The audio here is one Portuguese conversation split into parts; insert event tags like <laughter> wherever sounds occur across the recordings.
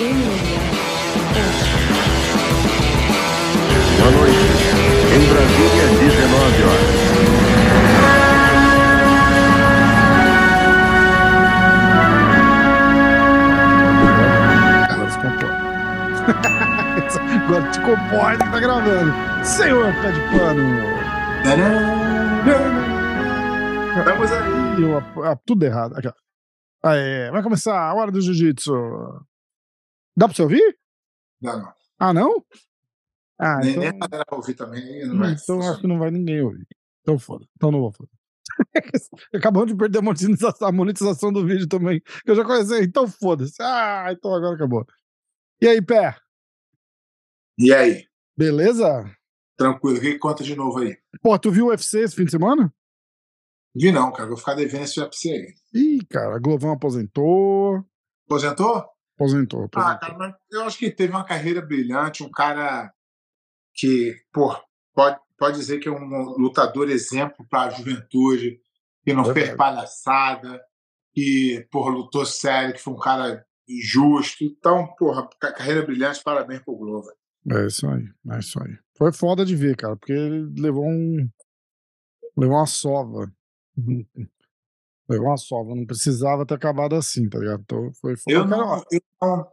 Boa noite. Em Brasília, 19 horas. Agora se. <laughs> Agora te comporta que tá gravando. Senhor pé de pano. Estamos aí. Eu, ah, tudo errado. Aqui, ó. Vai começar a hora do jiu-jitsu. Dá pra você ouvir? Não, não. Ah, não? Ah, Nem, então, nem a galera vai ouvir também. Não vai então acho que não vai ninguém ouvir. Então foda. Então não vou foda. <laughs> Acabamos de perder a monetização, do vídeo também. Que eu já conheci. Então foda-se. Ah, então agora acabou. E aí, pé? E aí? Beleza? Tranquilo. O que conta de novo aí? Pô, tu viu o UFC esse fim de semana? Vi não, cara. Vou ficar devendo esse UFC aí. Ih, cara, Glovão aposentou. Aposentou? Aposentou, Ah, aposentou. cara, mas eu acho que teve uma carreira brilhante, um cara que, pô, pode, pode dizer que é um lutador exemplo para a juventude, que não Verdade. fez palhaçada, que, porra, lutou sério, que foi um cara justo. Então, porra, ca- carreira brilhante, parabéns pro Glover. É isso aí, é isso aí. Foi foda de ver, cara, porque ele levou um. Levou uma sova. <laughs> levou uma sova. Não precisava ter acabado assim, tá ligado? Então foi foda. Eu não, eu não,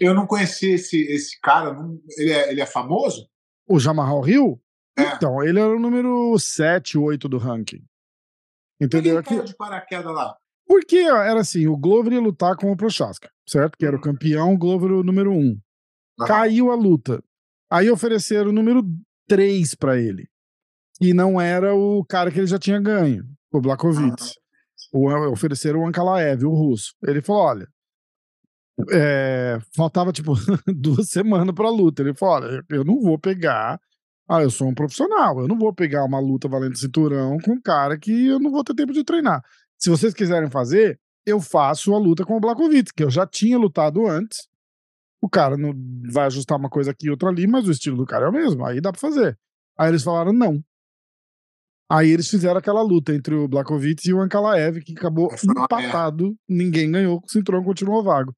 eu não conheci esse, esse cara, não- ele, é, ele é famoso? O Jamarral Hill? É. Então, ele era o número 7, 8 do ranking. Entendeu? Ele Aqui, caiu de paraquedas lá. porque era assim: o Glover ia lutar com o Prochaska, certo? Que era o Uhum. campeão, o Glover o número 1. Aham. Caiu a luta. Aí ofereceram o número 3 pra ele. E não era o cara que ele já tinha ganho, o Blakovitz. O, ofereceram o Ankalaev, o russo. Ele falou: olha. é, faltava tipo <laughs> duas semanas pra luta. Ele falou: olha, eu não vou pegar. Ah, eu sou um profissional. Eu não vou pegar uma luta valendo cinturão com um cara que eu não vou ter tempo de treinar. Se vocês quiserem fazer, eu faço a luta com o Blakovitz, que eu já tinha lutado antes. O cara não vai ajustar uma coisa aqui e outra ali, mas o estilo do cara é o mesmo. Aí dá pra fazer. Aí eles falaram não. Aí eles fizeram aquela luta entre o Blakovitz e o Ankalaev, que acabou empatado. Ninguém ganhou, o cinturão continuou vago.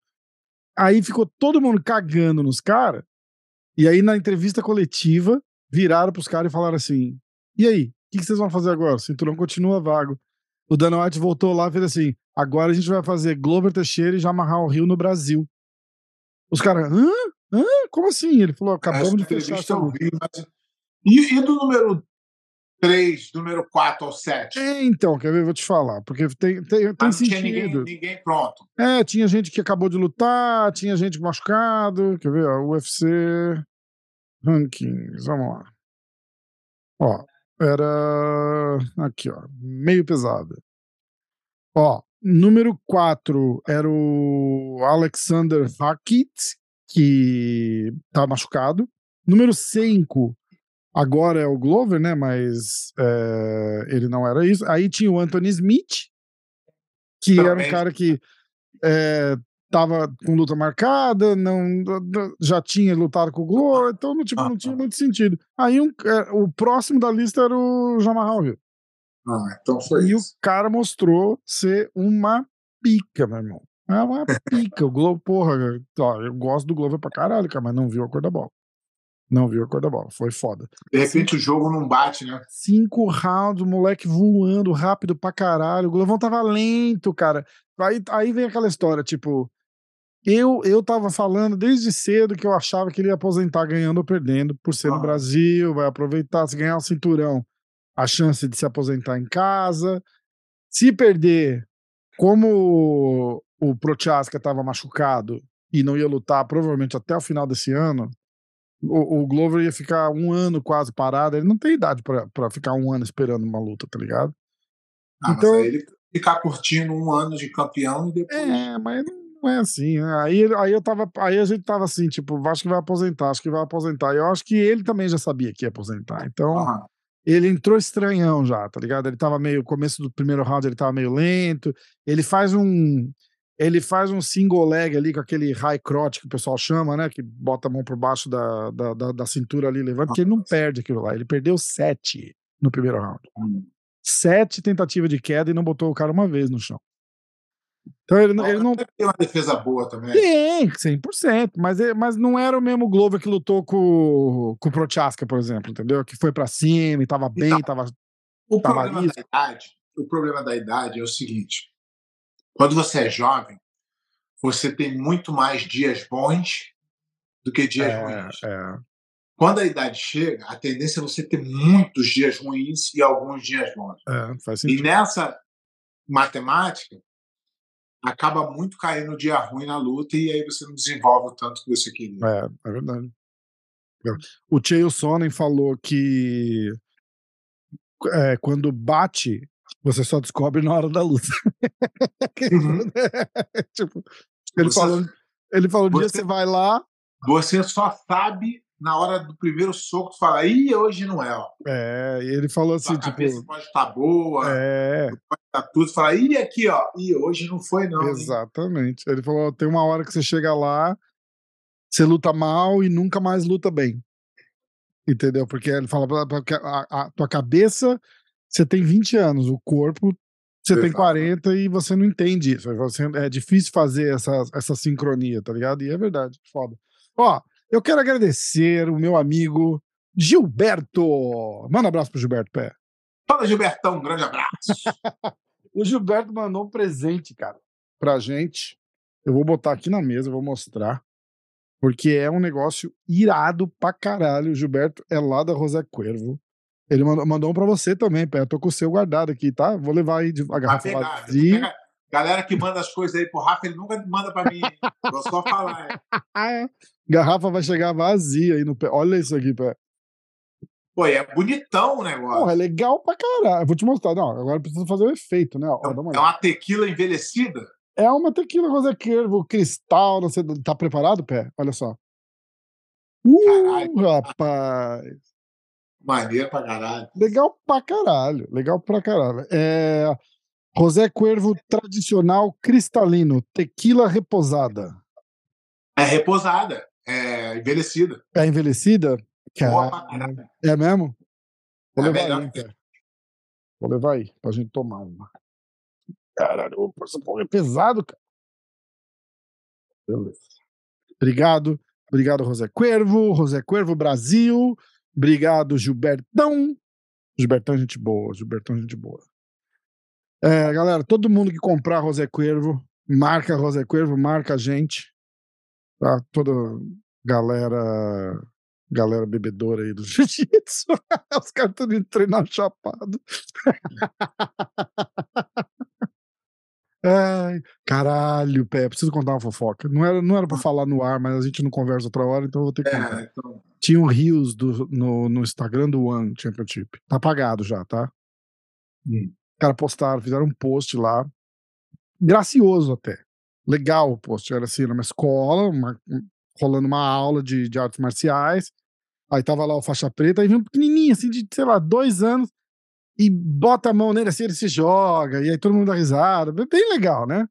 Aí ficou todo mundo cagando nos caras. E aí, na entrevista coletiva, viraram pros caras e falaram assim: E aí, o que, que vocês vão fazer agora? O cinturão continua vago. O Dana White voltou lá e fez assim: agora a gente vai fazer Glover Teixeira e Jamarral Rio no Brasil. Os caras, hã? Hã? Como assim? Ele falou: acabamos Essa de fechar essa mas... E, e do número 3, número 4 ao 7? É, então, quer ver? Vou te falar, porque tem, tem, tem Mas não tinha ninguém, sentido. ninguém pronto. É, tinha gente que acabou de lutar, tinha gente machucado. Quer ver? Ó, UFC Rankings, vamos lá. Ó, era. Aqui, ó, meio pesado. Ó, número 4 era o Alexander Hackett, que tá machucado. Número 5 agora é o Glover, né? Mas é, ele não era isso. Aí tinha o Anthony Smith, que era um Também. cara que é, tava com luta marcada, não já tinha lutado com o Glover, então não, tipo, não tinha muito sentido. Aí um, é, o próximo da lista era o Jamarral Hill. Ah, então foi E o isso. cara mostrou ser uma pica, meu irmão. É uma pica. O Globo, porra, ó, eu gosto do Glover pra caralho, cara, mas não viu a cor da bola. Não viu a cor da bola. Foi foda. De repente o jogo não bate, né? Cinco rounds, o moleque voando rápido pra caralho. O Glovão tava lento, cara. Aí, aí vem aquela história, tipo. Eu, eu tava falando desde cedo que eu achava que ele ia aposentar ganhando ou perdendo, por ser no Aham. Brasil, vai aproveitar, se ganhar o cinturão, a chance de se aposentar em casa. Se perder, como o Prochaska tava machucado e não ia lutar provavelmente até o final desse ano, o, o Glover ia ficar um ano quase parado. Ele não tem idade pra pra ficar um ano esperando uma luta, tá ligado? Ah, Então- ele ficar curtindo um ano de campeão e depois. É, mas não é assim. né? Aí, aí eu tava. Aí a gente tava assim, tipo, acho que vai aposentar, acho que vai aposentar. E eu acho que ele também já sabia que ia aposentar. Então, Aham. ele entrou estranhão já, tá ligado? Ele tava meio. Começo do primeiro round, ele tava meio lento. Ele faz um. Ele faz um single leg ali com aquele high crotch que o pessoal chama, né? Que bota a mão por baixo da, da, da, da cintura ali, levanta, porque ele não perde aquilo lá. Ele perdeu sete no primeiro round. Hum. Sete tentativas de queda e não botou o cara uma vez no chão. Então ele, ele não. Tem uma defesa boa também. Tem, 100%. Mas, é- mas não era o mesmo Glover que lutou com, com o Prochaska, por exemplo, entendeu? Que foi pra cima e tava bem, Então, tava. O Tá problema da idade, o problema da idade é o seguinte: quando você é jovem, você tem muito mais dias bons do que dias É, ruins. é, Quando a idade chega, a tendência é você ter muitos dias ruins e alguns dias bons. é, E nessa matemática, acaba muito caindo o dia ruim na luta e aí você não desenvolve o tanto que você queria. É, é verdade. O Chael Sonnen falou que é, quando bate, você só descobre na hora da luta. Uhum. <laughs> tipo, ele Você- falou, ele falou: um dia você- vai lá, Você só sabe na hora do primeiro soco, tu fala, ih, hoje não é. Ó. é, e ele falou assim: cabeça tipo, pode estar boa, é, tá tudo, fala, ih, aqui, ó, ih, hoje não foi, não. hein?" exatamente. Ele falou: tem uma hora que você chega lá, você luta mal e nunca mais luta bem. Entendeu? Porque ele fala a, a tua cabeça, você tem 20 anos, o corpo, você tem Exato. 40 e você não entende isso. Você, é difícil fazer essa, essa sincronia, tá ligado? E é verdade, foda. Ó, eu quero agradecer o meu amigo Gilberto. Manda um abraço pro Gilberto Pé. Fala, Gilbertão, um grande abraço. <laughs> O Gilberto mandou um presente, cara, pra gente. Eu vou botar aqui na mesa, vou mostrar. Porque é um negócio irado pra caralho. O Gilberto é lá da José Cuervo. Ele mandou, mandou um pra você também, Pé. Eu tô com o seu guardado aqui, tá? Vou levar aí de- a garrafa pegar. vazia. Galera que manda as coisas aí pro Rafa, ele nunca manda pra mim. Vou só falar. <laughs> Ah, garrafa vai chegar vazia aí no pé. Olha isso aqui, Pé. Pô, é bonitão o negócio. Porra, é legal pra caralho. Eu vou te mostrar. Não, agora precisa fazer o efeito, né? Ó, dá uma É uma tequila envelhecida? É uma tequila José Cuervo, cristal, não sei, tá preparado, Pé? Olha só. Uh, Caralho. rapaz. Maneiro pra caralho. Legal pra caralho. Legal pra caralho. É, José Cuervo tradicional cristalino, tequila reposada. É repousada, é envelhecida. É envelhecida? Cara, caralho. é mesmo? Vou É levar melhor aí, Pé. Vou levar aí, pra gente tomar uma. Caralho, essa porra é pesado, cara. Beleza. Obrigado. Obrigado, José Cuervo. José Cuervo Brasil. Obrigado, Gilbertão. Gilbertão gente boa. Gilbertão gente boa. É, galera, todo mundo que comprar José Cuervo, marca José Cuervo, marca a gente. Tá? Toda galera galera bebedora aí do <laughs> jiu-jitsu. Os caras estão indo treinar chapado. <laughs> Ai, caralho, Pé, preciso contar uma fofoca. Não era, não era pra falar no ar, mas a gente não conversa outra hora, então eu vou ter que contar. É, então, Tinha um Rios do, no, no Instagram do One Championship. Tá apagado já, tá? Hum. Os caras postaram, fizeram um post lá. Gracioso até. Legal o post. Era assim, numa escola, uma- rolando uma aula de, de artes marciais. Aí tava lá o faixa preta, aí vem um pequenininho, assim, de, sei lá, dois anos, e bota a mão nele assim, ele se joga, e aí todo mundo dá risada. Bem legal, né?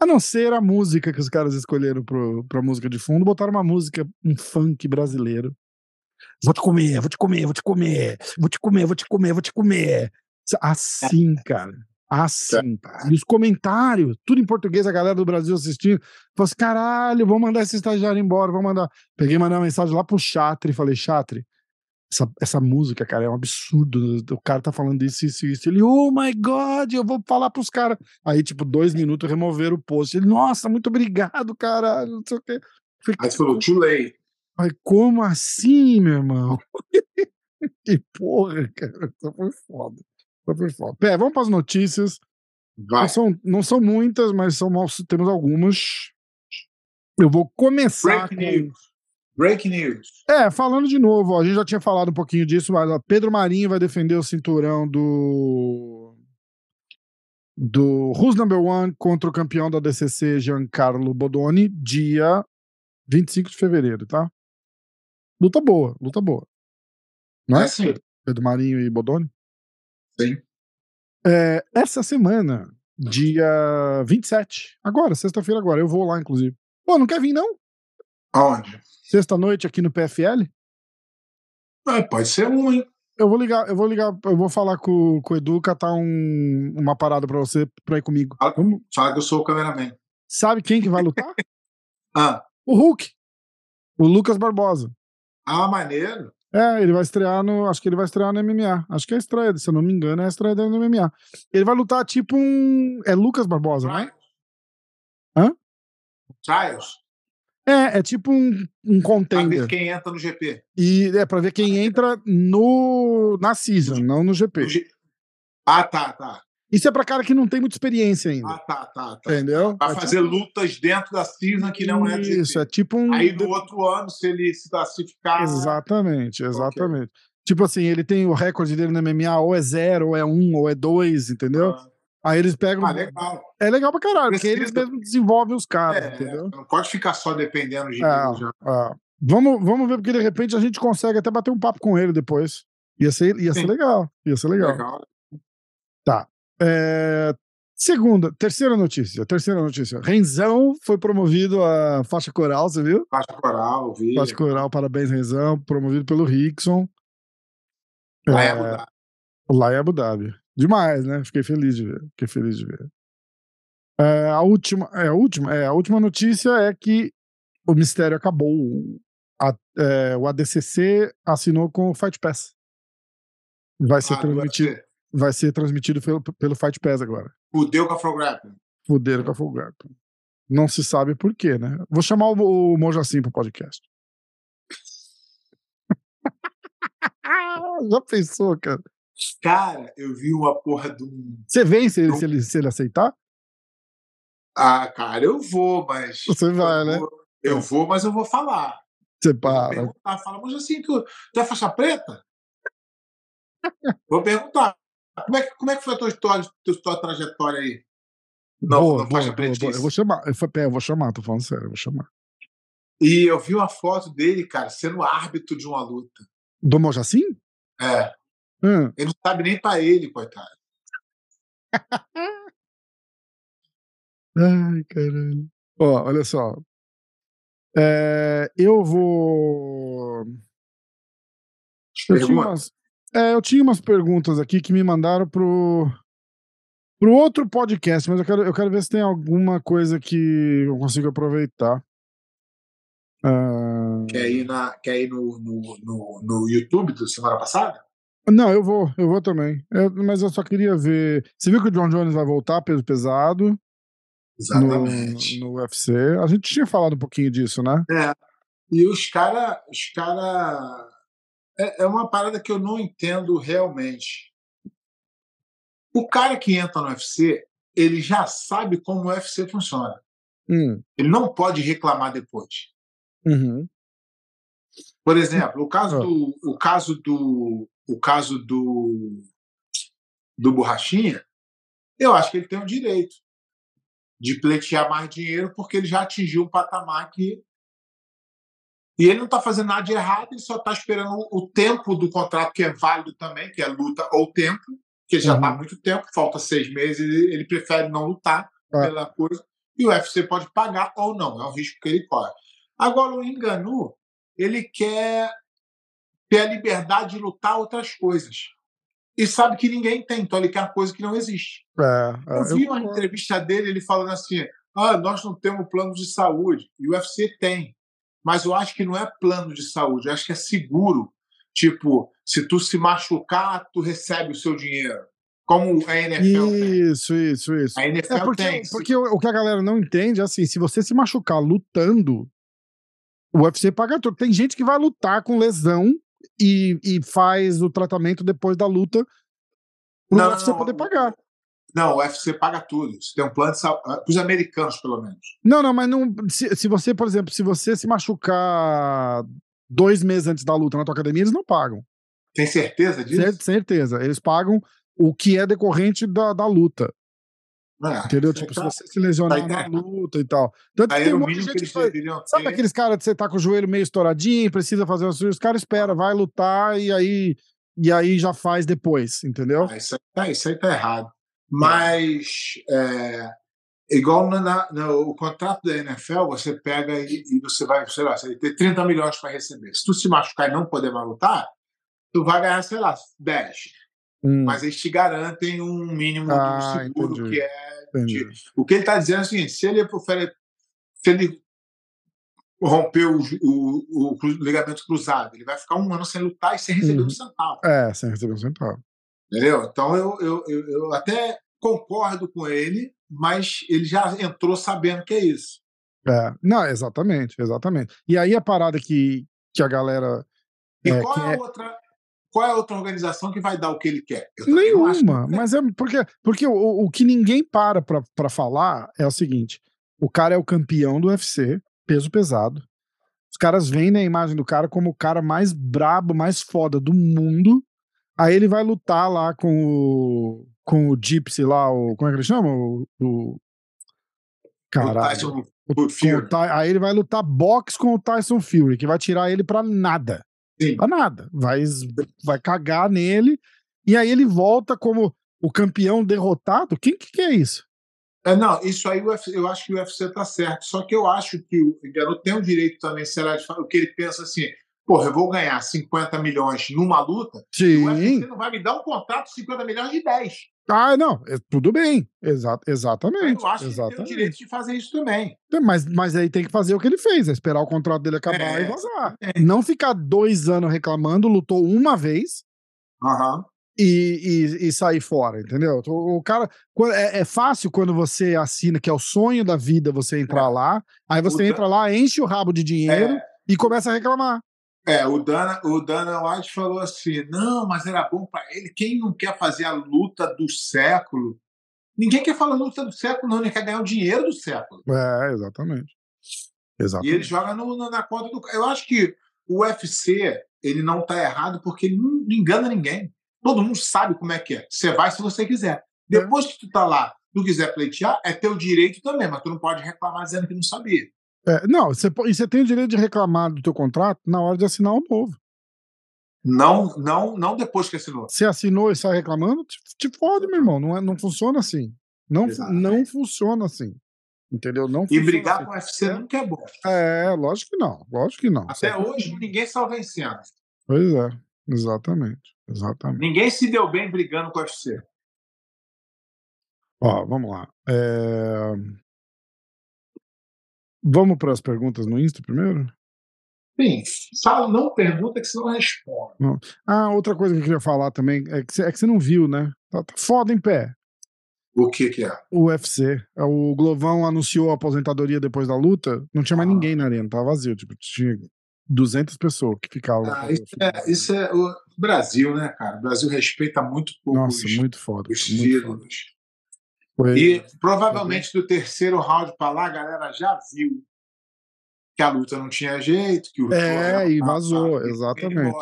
A não ser a música que os caras escolheram pro, pra música de fundo, botaram uma música, um funk brasileiro. Vou te comer, vou te comer, vou te comer, vou te comer, vou te comer, vou te comer. Assim, cara. Assim. E os comentários, tudo em português, a galera do Brasil assistindo. Falei assim: caralho, vou mandar esse estagiário embora, vou mandar. Peguei mandei uma mensagem lá pro Chatre falei: Chatre, essa, essa música, cara, é um absurdo. O cara tá falando isso, isso, isso. Ele, oh my God, eu vou falar pros caras. Aí, tipo, dois minutos removeram o post. Ele, nossa, muito obrigado, caralho, não sei o quê. Falei, aí você falou, too late. Mas como assim, meu irmão? <laughs> que porra, cara. Isso foi foda. Isso foi foda. Pé, vamos para as notícias. Vai. Não são, não são muitas, mas são, temos algumas. Eu vou começar Break com... news. Break news. É, falando de novo, ó, a gente já tinha falado um pouquinho disso, mas ó, Pedro Marinho vai defender o cinturão do do Who's Number One contra o campeão da DCC, Giancarlo Bodoni, dia 25 de fevereiro, tá? Luta boa, luta boa. Não é? É sim. Pedro Marinho e Bodoni? Sim. É, essa semana, dia 27, agora, sexta-feira agora, eu vou lá, inclusive. Pô, não quer vir, não? Aonde? Sexta-noite aqui no PFL? Ah, pode ser um, hein? Eu vou ligar, eu vou ligar, eu vou falar com, com o Edu, catar um, uma parada pra você pra ir comigo. Fala, fala que eu sou o cameraman. Sabe quem que vai lutar? <laughs> Ah, o Hulk. O Lucas Barbosa. ah, maneiro. É, ele vai estrear no. Acho que ele vai estrear no MMA. Acho que é a estreia, se eu não me engano, é a estreia dele no MMA. Ele vai lutar tipo um. É Lucas Barbosa, né? Trials. Hã? Trials. É, é tipo um, um Pra contender. ver quem entra no GP. E é pra ver quem entra no na season, não no GP. Ah, tá, tá. Isso é pra cara que não tem muita experiência ainda. Ah, tá, tá, tá. entendeu? Pra É fazer tipo- lutas dentro da season que não é de Isso, é tipo um. Aí no outro ano, se ele se classificar. Exatamente, exatamente. Tipo assim, ele tem o recorde dele no MMA, ou é zero, ou é um, ou é dois, entendeu? Ah, Aí eles pegam. Ah, legal. É legal pra caralho, porque Precisa. eles mesmos desenvolvem os caras, É, entendeu? não pode ficar só dependendo de. É, já. é. Vamos, vamos ver, porque de repente a gente consegue até bater um papo com ele depois. Ia ser, ia ser legal. Ia ser legal. Legal. É, segunda, terceira notícia. Terceira notícia. Renzão foi promovido a faixa coral, você viu? Faixa coral, vi. Faixa coral, parabéns, Renzão. Promovido pelo Rickson. Lá É, é Abu Dhabi. Lá em Abu Dhabi. Demais, né? Fiquei feliz de ver. Fiquei feliz de ver. É, a última, é, a última, é, a última notícia é que o mistério acabou. A- é, o ADCC assinou com o Fight Pass. Vai ser Ah, do transmitido, vai ser transmitido pelo, pelo Fight Pass agora. Fudeu com a Grappling. Fuderam com a Full Grappling. Não se sabe por quê, né? Vou chamar o, o Mojacim pro podcast. <laughs> Já pensou, cara? Cara, eu vi uma porra de um. Você vem se ele, se ele, se ele aceitar? Ah, cara, eu vou, mas. Você vai, eu né? vou- Eu vou, mas eu vou falar. Você Eu Vou para. perguntar, fala, mas assim, tu, tu é faixa preta? vou perguntar. Como é, que, como é que foi a tua história, tua, tua trajetória aí? Não, boa, não faixa boa, boa, boa. pretice. Eu vou chamar. Eu, eu vou chamar, tô falando sério, eu vou chamar. E eu vi uma foto dele, cara, sendo árbitro de uma luta. Do Mojacim? É. Hum. Ele não sabe nem pra ele, coitado. Ai, caralho. Ó, olha só. É, eu vou. Eu tinha, umas, é, eu tinha umas perguntas aqui que me mandaram pro, pro outro podcast, mas eu quero, eu quero ver se tem alguma coisa que eu consigo aproveitar. Ah, Quer ir, na, quer ir no, no, no, no YouTube da semana passada? Não, eu vou, eu vou também. Eu- mas eu só queria ver. Você viu que o John Jones vai voltar peso pesado no, Exatamente. no UFC? A gente tinha falado um pouquinho disso, né? É. E os caras. Os cara, é, é uma parada que eu não entendo realmente. O cara que entra no UFC, ele já sabe como o UFC funciona. Hum, Ele não pode reclamar depois. uhum. Por exemplo, o caso Ah. do, o caso do, o caso do, do Borrachinha, eu acho que ele tem o direito de pleitear mais dinheiro porque ele já atingiu um patamar que e ele não está fazendo nada de errado, ele só está esperando o tempo do contrato que é válido também, que é luta ou tempo, que já está há Uhum. muito tempo, falta seis meses, ele, ele prefere não lutar Ah. pela coisa, e o UFC pode pagar ou não, é um risco que ele corre. Agora, o Enganu, ele quer ter a liberdade de lutar outras coisas. E sabe que ninguém tem, então ele quer coisa que não existe. É, é, Eu vi eu- uma entrevista dele, ele falando assim: ah, nós não temos plano de saúde. E o UFC tem. Mas eu acho que não é plano de saúde, eu acho que é seguro. Tipo, se tu se machucar, tu recebe o seu dinheiro. Como a NFL tem. Isso, isso, isso. A NFL É porque, tem. porque o que a galera não entende é assim: se você se machucar lutando, o UFC paga tudo. Tem gente que vai lutar com lesão e, e faz o tratamento depois da luta pro Não, UFC não, poder o- pagar. Não, o UFC paga tudo. Você tem um plano de saúde. Para os americanos, pelo menos. Não, não, mas não. Se, se você, por exemplo, se você se machucar dois meses antes da luta na tua academia, eles não pagam. Tem certeza disso? Cer- certeza. Eles pagam o que é decorrente da, da luta. É, Entendeu? Tipo, se tá- você se lesionar tá na luta e tal. Tanto que Aí tem é um monte de gente que faz- Sabe aqueles caras que você tá com o joelho meio estouradinho, precisa fazer uma cirurgia, os caras esperam, vai lutar e aí, e aí já faz depois, entendeu? Ah, isso, aí tá, isso aí tá errado. Mas, é, igual na, na- no contrato da NFL, você pega e, e você vai, sei lá, você ter 30 milhões para receber. Se tu se machucar e não poder mais lutar, tu vai ganhar, sei lá, 10. Hum, Mas eles te garantem um mínimo Ah, do seguro, entendi. que é. de- O que ele está dizendo é o seguinte: se ele, ofere- se ele romper o, o, o ligamento cruzado, ele vai ficar um ano sem lutar e sem receber Uhum. um centavo. É, sem receber um centavo. Entendeu? Então eu, eu, eu, eu até concordo com ele, mas ele já entrou sabendo que é isso. É, não, exatamente, exatamente. E aí a parada que, que a galera. E É, qual, é a outra, qual é a outra organização que vai dar o que ele quer? Que Nenhuma, tem. mas é porque, porque o, o que ninguém para pra, pra falar é o seguinte: o cara é o campeão do UFC, peso pesado. Os caras vendem a imagem do cara como o cara mais brabo, mais foda do mundo. Aí ele vai lutar lá com o, com o Gypsy lá, o, como é que ele chama? O, o, caralho. Tyson O- com o Fury. Aí ele vai lutar boxe com o Tyson Fury, que vai tirar ele pra nada. Sim. Pra nada. Vai, vai cagar nele. E aí ele volta como o campeão derrotado. Quem que, que é isso? É, não, isso aí eu acho que o UFC tá certo. Só que eu acho que o Engano tem o direito também, sei lá, de falar o que ele pensa assim: porra, eu vou ganhar 50 milhões numa luta, e o UFC Sim. não vai me dar um contrato de 50 milhões de 10. Ah, não. é- tudo bem. Exa exatamente. Eu acho que ele tem o exatamente. direito de fazer isso também. Mas, mas aí tem que fazer o que ele fez: é esperar o contrato dele acabar É, e vazar. exatamente. Não ficar dois anos reclamando, lutou uma vez. Aham. e, e, e sair fora, entendeu? Então, O cara. É, é fácil quando você assina, que é o sonho da vida você entrar É. lá, aí você Dan- entra lá, enche o rabo de dinheiro e começa a reclamar. É, o Dana, o Dana White falou assim: não, mas era bom para ele. Quem não quer fazer a luta do século? Ninguém quer falar luta do século, não, ele quer ganhar o dinheiro do século. É, exatamente. E ele Exatamente. joga no- no- na conta do. Eu acho que o UFC ele não está errado porque ele não engana ninguém. Todo mundo sabe como é que é. Você vai se você quiser. Depois que tu tá lá, tu quiser pleitear, é teu direito também, mas tu não pode reclamar dizendo que não sabia. É, não, você, e você tem o direito de reclamar do teu contrato na hora de assinar o novo. Não, não, não depois que assinou. Você assinou e sai reclamando, te, te fode, meu irmão. Não, é, não funciona assim. Não, Exatamente. não funciona assim. Entendeu? Não E brigar assim. com o UFC nunca é bom. É, lógico que não. Lógico que não. Até hoje ninguém saiu vencendo. Pois é, exatamente. Exatamente. Ninguém se deu bem brigando com o UFC. Ó, vamos lá. É, Vamos para as perguntas no Insta primeiro? Sim, fala, não pergunta que você não responde. Ah, outra coisa que eu queria falar também é que você, é que você não viu, né? Tá, tá foda em pé. O que que é? O UFC. O Glovão anunciou a aposentadoria depois da luta. Não tinha mais Ah. ninguém na arena, tava vazio. Tipo, tinha 200 pessoas que ficavam. Ah, isso, é, isso é o Brasil, né, cara? O Brasil respeita muito pouco Nossa, os, muito foda. os muito foda. Foi- E provavelmente do terceiro round para lá, a galera já viu que a luta não tinha jeito, que o É, e vazou, exatamente.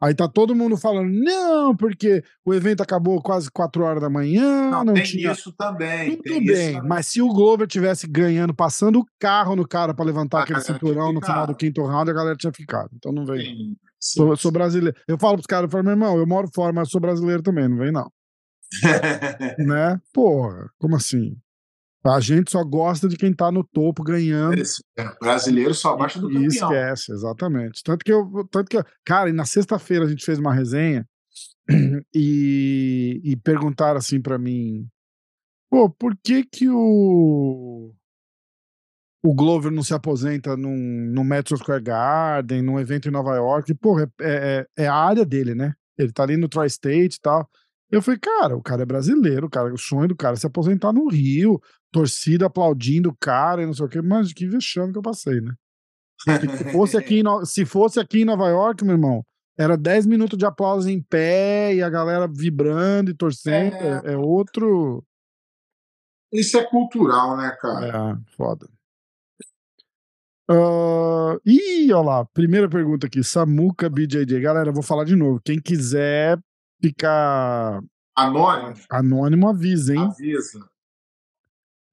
Aí tá todo mundo falando, não, porque o evento acabou quase 4 horas da manhã, Não, não, tem tinha. isso também. Tudo bem, também. mas se o Glover tivesse ganhando, passando o carro no cara pra levantar A aquele cinturão no final do quinto round, a galera tinha ficado. Então não vem. Sim, sim. Sou, eu sou brasileiro. Eu falo pros caras, eu falo, meu irmão, eu moro fora, mas sou brasileiro também, não vem não. <laughs> né? Porra, como assim? A gente só gosta de quem tá no topo ganhando. É, brasileiro só gosta do campeão. esquece, exatamente. Tanto que eu, tanto que eu, cara, e na sexta-feira a gente fez uma resenha <clears throat> e, e perguntaram assim pra mim, pô, por que que o o Glover não se aposenta num, no Madison Square Garden, num evento em Nova York? Porra, é, é, é a área dele, né? Ele tá ali no Tri-State e tal. Eu falei, cara, o cara é brasileiro, cara, o sonho do cara é se aposentar no Rio, torcida aplaudindo o cara e não sei o quê, mas que vexame que eu passei, né? Se fosse aqui em, No- se fosse aqui em Nova York, meu irmão, era 10 minutos de aplauso em pé e a galera vibrando e torcendo. É, É. é outro. Isso é cultural, né, cara? É, foda. Ah, ih, olha lá, primeira pergunta aqui, Samuca BJJ. Galera, eu vou falar de novo. Quem quiser ficar Anônimo, anônimo, avisa, hein? avisa.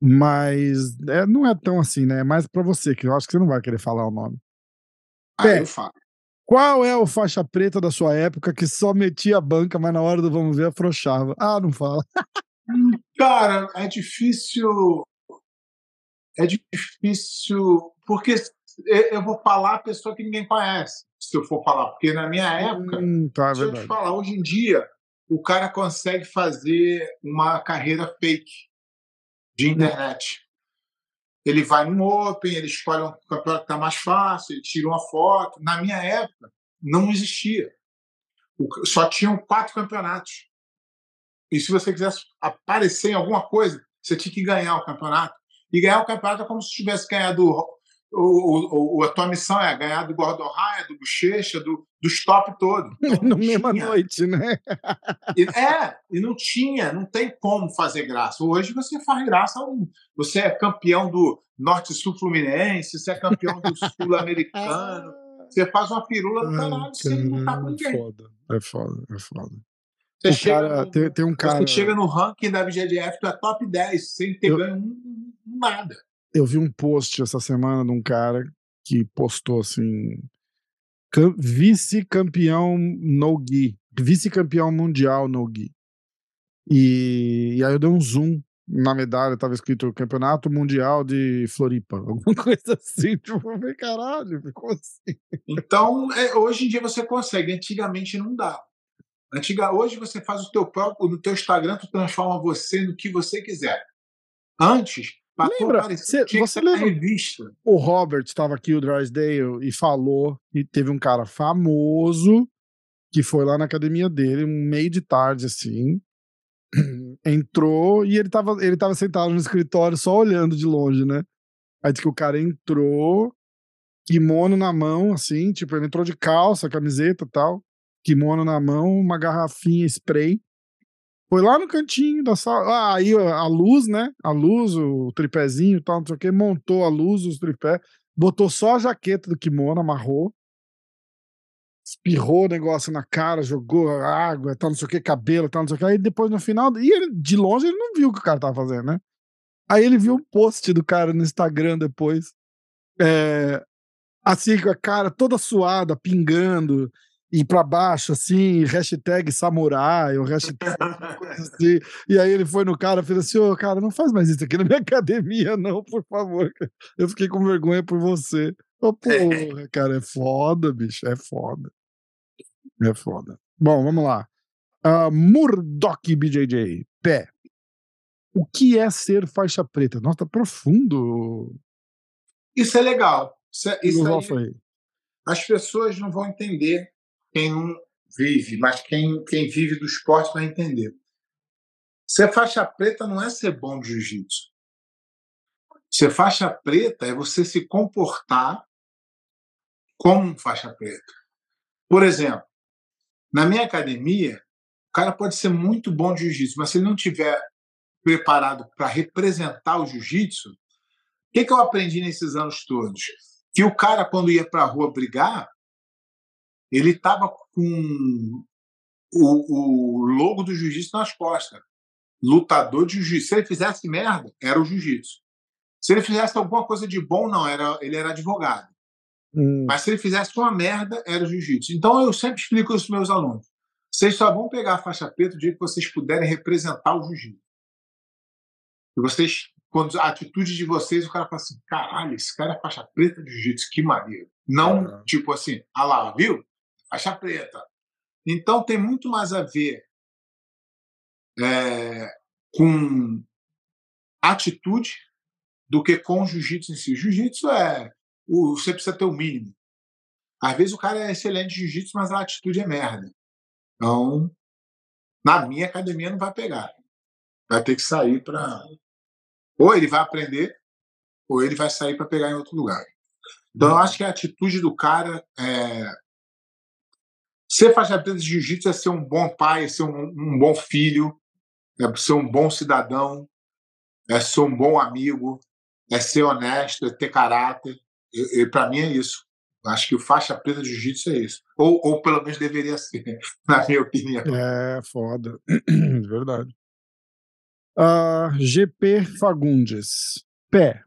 Mas é, não é tão assim, né? É mais pra você, que eu acho que você não vai querer falar o nome. Aí É. eu falo. Qual é o faixa preta da sua época que só metia a banca, mas na hora do vamos ver afrouxava? Ah, não fala. <laughs> Cara, é difícil. É difícil. Porque eu vou falar a pessoa que ninguém conhece, se eu for falar, porque na minha época, hum, tá, se eu te falar, hoje em dia, o cara consegue fazer uma carreira fake de internet. Ele vai no Open, ele escolhe um campeonato que está mais fácil, ele tira uma foto. Na minha época, não existia. Só tinham quatro campeonatos. E se você quisesse aparecer em alguma coisa, você tinha que ganhar o campeonato. E ganhar o campeonato é como se tivesse ganhado. O, o, a tua missão é ganhar do Gordon Ryan, do Bochecha, do, dos top todos. <laughs> Na mesma noite, né? E, é, e não tinha, não tem como fazer graça. Hoje você faz graça, você é campeão do Norte-Sul Fluminense, você é campeão do Sul-Americano. <laughs> Você faz uma pirula do caralho sem lutar com ninguém. É foda, é foda, é foda. Você O chega, cara, no, tem, tem um cara. você chega no ranking da BGDF, tu é top 10, sem ter Eu- ganho um- nada. Eu vi um post essa semana de um cara que postou assim: cam- vice-campeão no vice-campeão mundial no. E, e aí eu dei um zoom na medalha, tava escrito Campeonato Mundial de Floripa, <laughs> alguma coisa assim. Tipo, caralho, ficou assim. Então, é, hoje em dia você consegue, antigamente não dá. Antiga, hoje você faz o teu próprio, no teu Instagram, tu transforma você no que você quiser. Antes, pra Lembra? Cê- você lembra? revista. O Robert estava aqui, o Drysdale, e falou que teve um cara famoso que foi lá na academia dele, um meio de tarde, assim. <clears throat> Entrou e ele tava, ele tava sentado no escritório só olhando de longe, né? Aí que o cara entrou, kimono na mão, assim, tipo, ele entrou de calça, camiseta e tal, kimono na mão, uma garrafinha spray. Foi lá no cantinho da sala. Ah, aí a luz, né? A luz, o tripézinho e tal, não sei o que, montou a luz, os tripés, botou só a jaqueta do kimono, amarrou, espirrou o negócio na cara, jogou água, tal, não sei o que, cabelo, tal, não sei o que. Aí depois no final, e ele, de longe, ele não viu o que o cara tava fazendo, né? Aí ele viu um post do cara no Instagram depois. É, assim, com a cara toda suada, pingando, e pra baixo, assim, hashtag samurai, ou hashtag coisa assim. E aí ele foi no cara e fez assim: Ô, cara, não faz mais isso aqui na minha <laughs> academia, não, por favor. Eu fiquei com vergonha por você. Ô, porra, cara, é foda, bicho, é foda. É foda. Bom, vamos lá. Uh, Murdoch BJJ, pé. O que é ser faixa preta? Nossa, tá profundo. Isso é legal. Isso, é- isso aí. as pessoas não vão entender quem não vive, mas quem, quem vive do esporte vai entender. Ser faixa preta não é ser bom de jiu-jitsu. Ser faixa preta é você se comportar como um faixa preta. Por exemplo, na minha academia, o cara pode ser muito bom de jiu-jitsu, mas se ele não tiver preparado para representar o jiu-jitsu, o que, que eu aprendi nesses anos todos? Que o cara, quando ia para a rua brigar, ele estava com o, o logo do jiu-jitsu nas costas. Lutador de jiu-jitsu. Se ele fizesse merda, era o jiu-jitsu. Se ele fizesse alguma coisa de bom, não, era, ele era advogado. Hum, Mas se ele fizesse uma merda, era o jiu-jitsu. Então eu sempre explico isso para meus alunos. Vocês só vão pegar a faixa preta o dia que vocês puderem representar o jiu-jitsu. E vocês, quando a atitude de vocês, o cara fala assim: caralho, esse cara é faixa preta de jiu-jitsu, que maneiro. Não Caralho. tipo assim, ah lá, viu? Faixa preta. Então tem muito mais a ver é, com atitude do que com o jiu-jitsu em si. Jiu-jitsu é. o- Você precisa ter o mínimo. Às vezes o cara é excelente em jiu-jitsu, mas a atitude é merda. Então, na minha academia não vai pegar. Vai ter que sair para. Ou ele vai aprender, ou ele vai sair para pegar em outro lugar. Então, eu acho que a atitude do cara é. Ser faixa preta de jiu-jitsu é ser um bom pai, é ser um, um bom filho, é ser um bom cidadão, é ser um bom amigo, é ser honesto, é ter caráter. E, para mim é isso. Acho que o faixa preta de jiu-jitsu é isso. Ou, ou pelo menos deveria ser, <laughs> na minha opinião. É, foda. <clears throat> Verdade. Ah, GP Fagundes. Pé.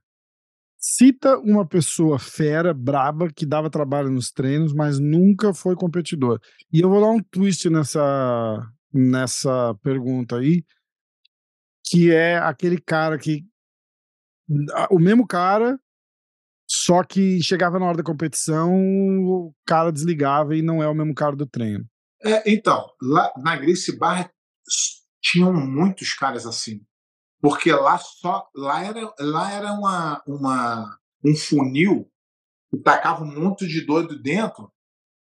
Cita uma pessoa fera, braba, que dava trabalho nos treinos, mas nunca foi competidor. E eu vou dar um twist nessa, nessa pergunta aí, que é aquele cara que. O mesmo cara, Só que chegava na hora da competição, o cara desligava e não é o mesmo cara do treino. É, então, lá na Grace Barra tinham muitos caras assim. Porque lá só lá era, lá era uma, uma, um funil que tacava um monte de doido dentro,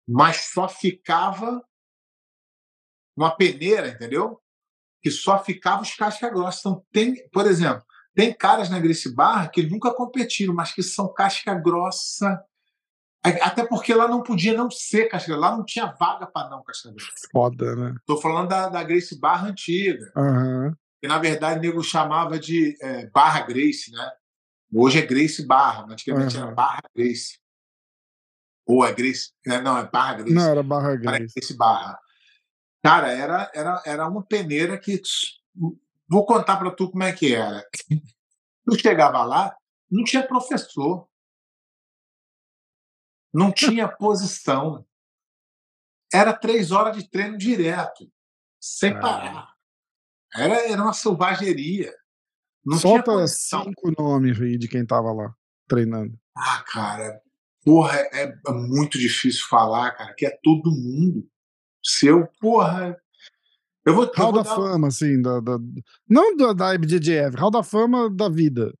mas só ficava uma peneira, entendeu? Que só ficava os casca grossa. Então, tem, por exemplo, tem caras na Grace Barra que nunca competiram, mas que são casca grossa até porque lá não podia não ser casca lá não tinha vaga para não casca Foda, né? Tô falando da, da Grace Barra antiga. Uhum. Que na verdade o nego chamava de é, Barra Grace, né? Hoje é Grace Barra, mas antigamente uhum. era Barra Grace. Ou é Grace. É, não, é Barra Grace. Não, era Barra Grace. Grace Barra. Cara, era, era, era uma peneira que. Vou contar para tu como é que era. Tu chegava lá, não tinha professor não tinha posição. Era três horas de treino direto, sem parar. Era, era uma selvageria. Não Solta cinco nomes aí de quem estava lá treinando. Ah, cara, porra, é, é, muito difícil falar, cara, que é todo mundo. Seu, porra. Eu vou, Hall eu vou da dar... fama, assim, da, da, não da, da IBJJF, Hall da fama da vida.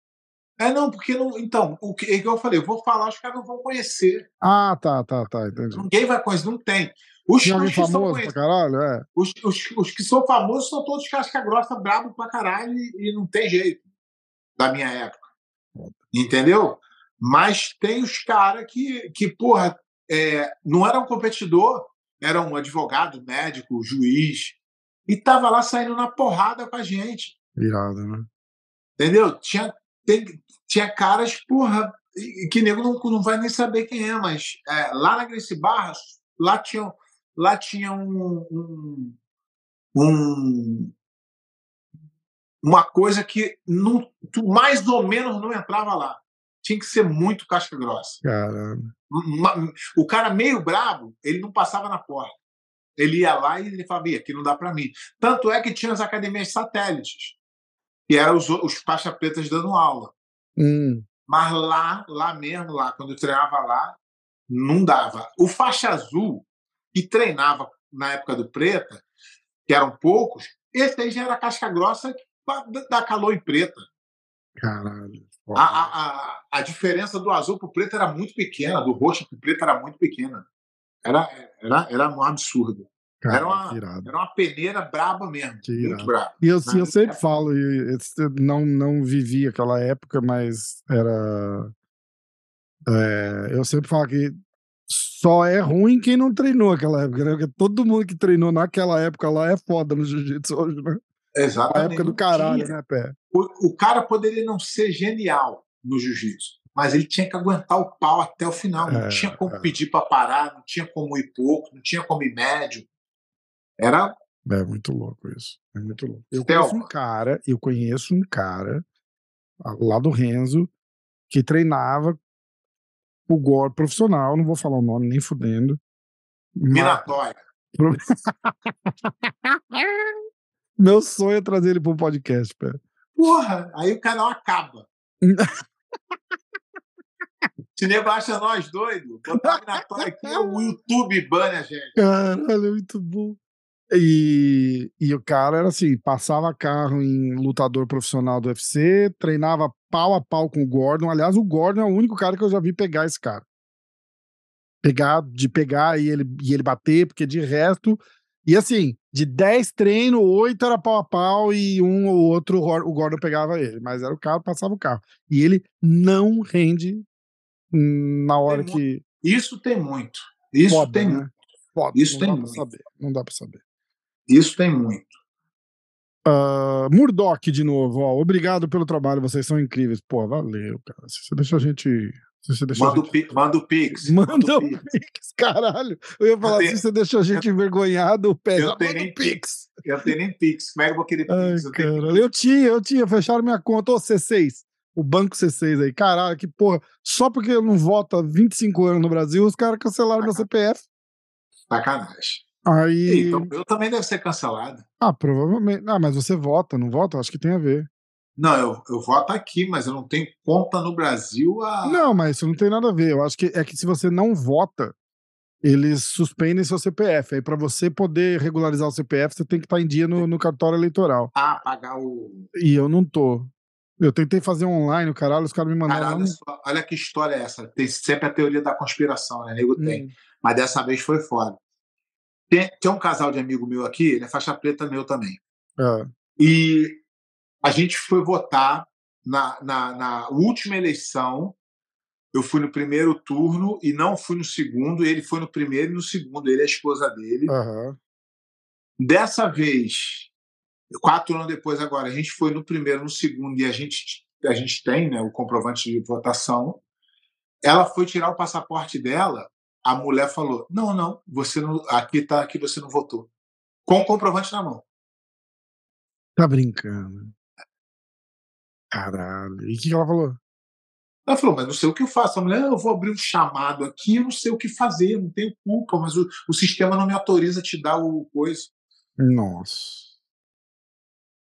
É, não, porque não. Então, o que, é que eu falei, eu vou falar, os caras não vão conhecer. Ah, tá, tá, tá, entendi. Ninguém vai conhecer, não tem. Os, tem alguém famoso pra caralho, é? Os, os, os, que são famosos são todos casca grossa, brabo pra caralho e, e não tem jeito. Da minha época. Entendeu? Mas tem os caras que, que, porra, é, não era um competidor, era um advogado, médico, juiz, e tava lá saindo na porrada com a gente. Irado, né? Entendeu? Tinha, tem, tinha caras, porra, que nego não, não vai nem saber quem é, mas é, lá na Grace Barras, lá tinha, lá tinha um, um, um uma coisa que não, mais ou menos não entrava lá. Tinha que ser muito casca grossa. Caramba. O cara meio brabo, ele não passava na porta. Ele ia lá e ele falava, aqui não dá para mim. Tanto é que tinha as academias satélites que eram os, os faixa pretas dando aula. Hum. Mas lá, lá mesmo, lá, quando eu treinava lá, não dava. O faixa azul, que treinava na época do preta, que eram poucos, esse aí já era casca grossa da calor em preta. Caralho. A, a, a, a, diferença do azul para o preto era muito pequena, do roxo para o preto era muito pequena. Era, era, era um absurdo. Cara, era, uma, era uma peneira braba mesmo. muito braba. E eu, né? eu sempre falo, eu não, não vivi aquela época, mas era. É, eu sempre falo que só é ruim quem não treinou aquela época, né? Porque todo mundo que treinou naquela época lá é foda no jiu-jitsu <laughs> hoje, né? Exatamente. A época do caralho, né, Pé? O, o cara poderia não ser genial no jiu-jitsu, mas ele tinha que aguentar o pau até o final. Não é, tinha como é. pedir para parar, não tinha como ir pouco, não tinha como ir médio. Era. É muito louco isso. É muito louco. Eu conheço um cara, eu conheço um cara lá do Renzo que treinava o gore profissional, não vou falar o nome nem fudendo. Minatória. Mas... <laughs> Meu sonho é trazer ele para um podcast, pera. Porra, aí o canal acaba. <laughs> Se nego acha nós doidos, botar aqui, o YouTube bane a gente. Caralho, é muito bom. E, e o cara era assim: passava carro em lutador profissional do UFC, treinava pau a pau com o Gordon. Aliás, o Gordon é o único cara que eu já vi pegar esse cara. Pegar, de pegar e ele, e ele bater, porque de resto. E assim, de 10 treinos, 8 era pau a pau e um ou outro o Gordon pegava ele. Mas era o cara, passava o carro. E ele não rende na hora tem que. Isso tem muito. Isso Foda, tem né? muito. Foda. Isso não tem muito. Saber. Não dá pra saber. Isso tem muito. Uh, Murdoch de novo, ó, obrigado pelo trabalho, vocês são incríveis. Pô, valeu, cara. Você deixou a gente. Você deixou manda, a gente... Manda o Pix. <laughs> Manda, o Pix. Pix, caralho. Eu ia falar assim, você deixou a gente envergonhado, o pé. Eu tenho nem Pix. Eu tenho nem Pix. Como é que eu vou querer Pix? Ai, eu, eu tinha, eu tinha, fecharam minha conta. Ô, C6, o banco C6 aí. Caralho, que porra. Só porque eu não voto há 25 anos no Brasil, os caras cancelaram meu CPF. Sacanagem. Aí... Então, eu também deve ser cancelado. Ah, provavelmente. Ah, mas você vota, não vota? Acho que tem a ver. Não, eu, eu voto aqui, mas eu não tenho conta no Brasil. A... Não, mas isso não tem nada a ver. Eu acho que é que se você não vota, eles suspendem seu CPF. Aí para você poder regularizar o CPF, você tem que estar em dia no, no cartório eleitoral. Ah, pagar o. E eu não tô. Eu tentei fazer online, o caralho, os caras me mandaram. Caralho, no- olha que história é essa. Tem sempre a teoria da conspiração, né? Nego tem. Hum. Mas dessa vez foi foda. Tem, tem um casal de amigo meu aqui, ele é faixa preta meu também. É. E a gente foi votar na, na, na última eleição. Eu fui no primeiro turno e não fui no segundo. Ele foi no primeiro e no segundo. Ele é a esposa dele. Aham. Dessa vez, quatro anos depois agora, a gente foi no primeiro, no segundo e a gente, a gente tem né, o comprovante de votação. Ela foi tirar o passaporte dela, a mulher falou: Não, não, você não, aqui tá aqui você não votou. Com o comprovante na mão. Tá brincando. Caralho. E o que ela falou? Ela falou, mas não sei o que eu faço. A mulher, eu vou abrir um chamado aqui, eu não sei o que fazer, não tenho culpa, mas o, o sistema não me autoriza a te dar o coisa. Nossa.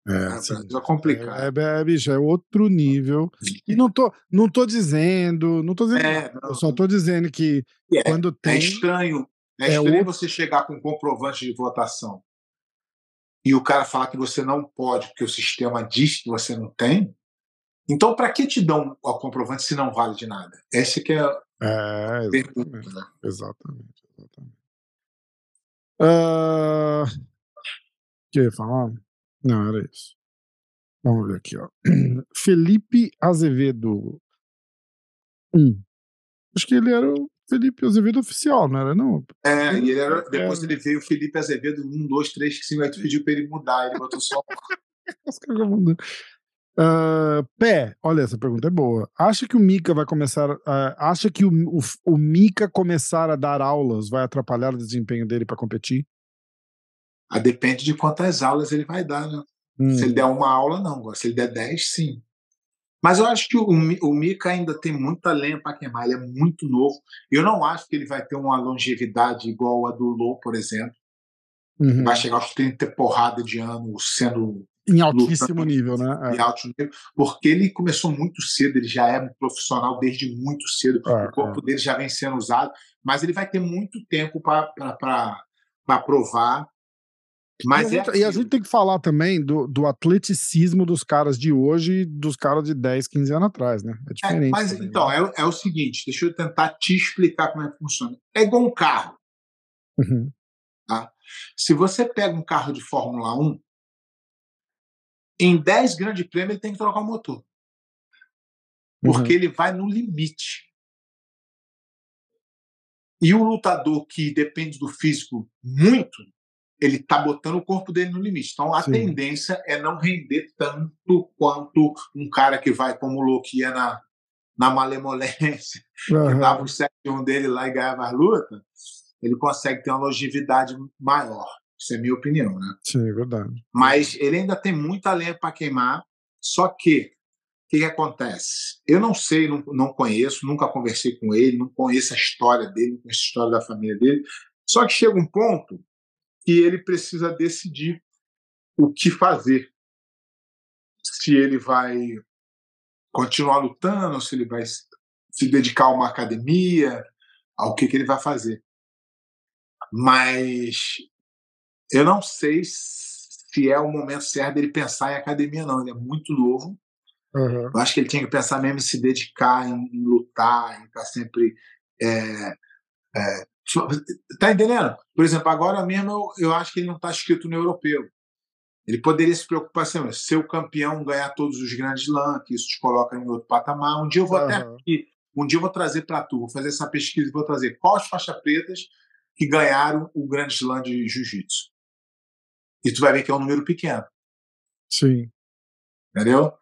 É, É, sim. é complicado. É, é, é, bicho, é outro nível. E não tô, não tô dizendo, não tô dizendo, É, não, eu só tô dizendo que é, quando é tem. estranho. É, é estranho outro- você chegar com um comprovante de votação e o cara falar que você não pode, porque o sistema diz que você não tem. Então, para que te dão o comprovante se não vale de nada? Essa que é a É, pergunta. exatamente. né? Exatamente, exatamente. Ah, O que eu ia falar? Não, era isso. Vamos ver aqui, ó. <clears throat> Felipe Azevedo. Hum. Acho que ele era o Felipe Azevedo oficial, não era? Não. É, e ele era- É. depois ele veio o Felipe Azevedo, um, dois, três, que sim, aí tu pediu para ele mudar, ele botou só. <laughs> Ah, Pé, olha, essa pergunta é boa. Acha que o Mika vai começar. ah, acha que o, o, o Mika começar a dar aulas vai atrapalhar o desempenho dele para competir? Ah, depende de quantas aulas ele vai dar, né? Hum, Se ele der uma aula, não. Se ele der dez, sim. Mas eu acho que o, o Mika ainda tem muita lenha para queimar. Ele é muito novo. Eu não acho que ele vai ter uma longevidade igual a do Lô, por exemplo. uhum. Vai chegar aos 30 porrada de anos sendo Em altíssimo lutando nível, né? de alto nível, porque ele começou muito cedo, ele já é um profissional desde muito cedo, É, o corpo dele já vem sendo usado, mas ele vai ter muito tempo para provar. Mas e, é a gente, e a gente tem que falar também do, do atleticismo dos caras de hoje e dos caras de 10, 15 anos atrás, né? É É, diferente. mas também, então, né? é, o- é o seguinte, deixa eu tentar te explicar como é que funciona. É igual um carro. Uhum. Se você pega um carro de Fórmula 1, em 10 grandes prêmios ele tem que trocar o motor. Porque Uhum. ele vai no limite. E o lutador que depende do físico muito, ele está botando o corpo dele no limite. Então a Sim. tendência é não render tanto quanto um cara que vai como o ia na, na malemolência, que Aham. dava o 7 1 dele lá e ganhava as lutas, ele consegue ter uma longevidade maior. Isso é minha opinião, né? Sim, é verdade. Mas ele ainda tem muita lenha para queimar. Só que, o que, que acontece? Eu não sei, não, não conheço, nunca conversei com ele, não conheço a história dele, não conheço a história da família dele. Só que chega um ponto que ele precisa decidir o que fazer. Se ele vai continuar lutando, se ele vai se dedicar a uma academia, ao que, que ele vai fazer. Mas eu não sei se é o momento certo dele pensar em academia, não. Ele é muito novo. Aham. Eu acho que ele tinha que pensar mesmo em se dedicar, em, em lutar, em estar sempre. É, é, tá entendendo? Por exemplo, agora mesmo eu, eu acho que ele não está inscrito no europeu. Ele poderia se preocupar assim, ser o campeão, ganhar todos os grandes lãs, que isso te coloca em outro patamar. Um dia eu vou até Aham. aqui, um dia eu vou trazer para tu, vou fazer essa pesquisa e vou trazer quais faixas pretas que ganharam o grande slam de jiu-jitsu. E tu vai ver que é um número pequeno, Sim. entendeu?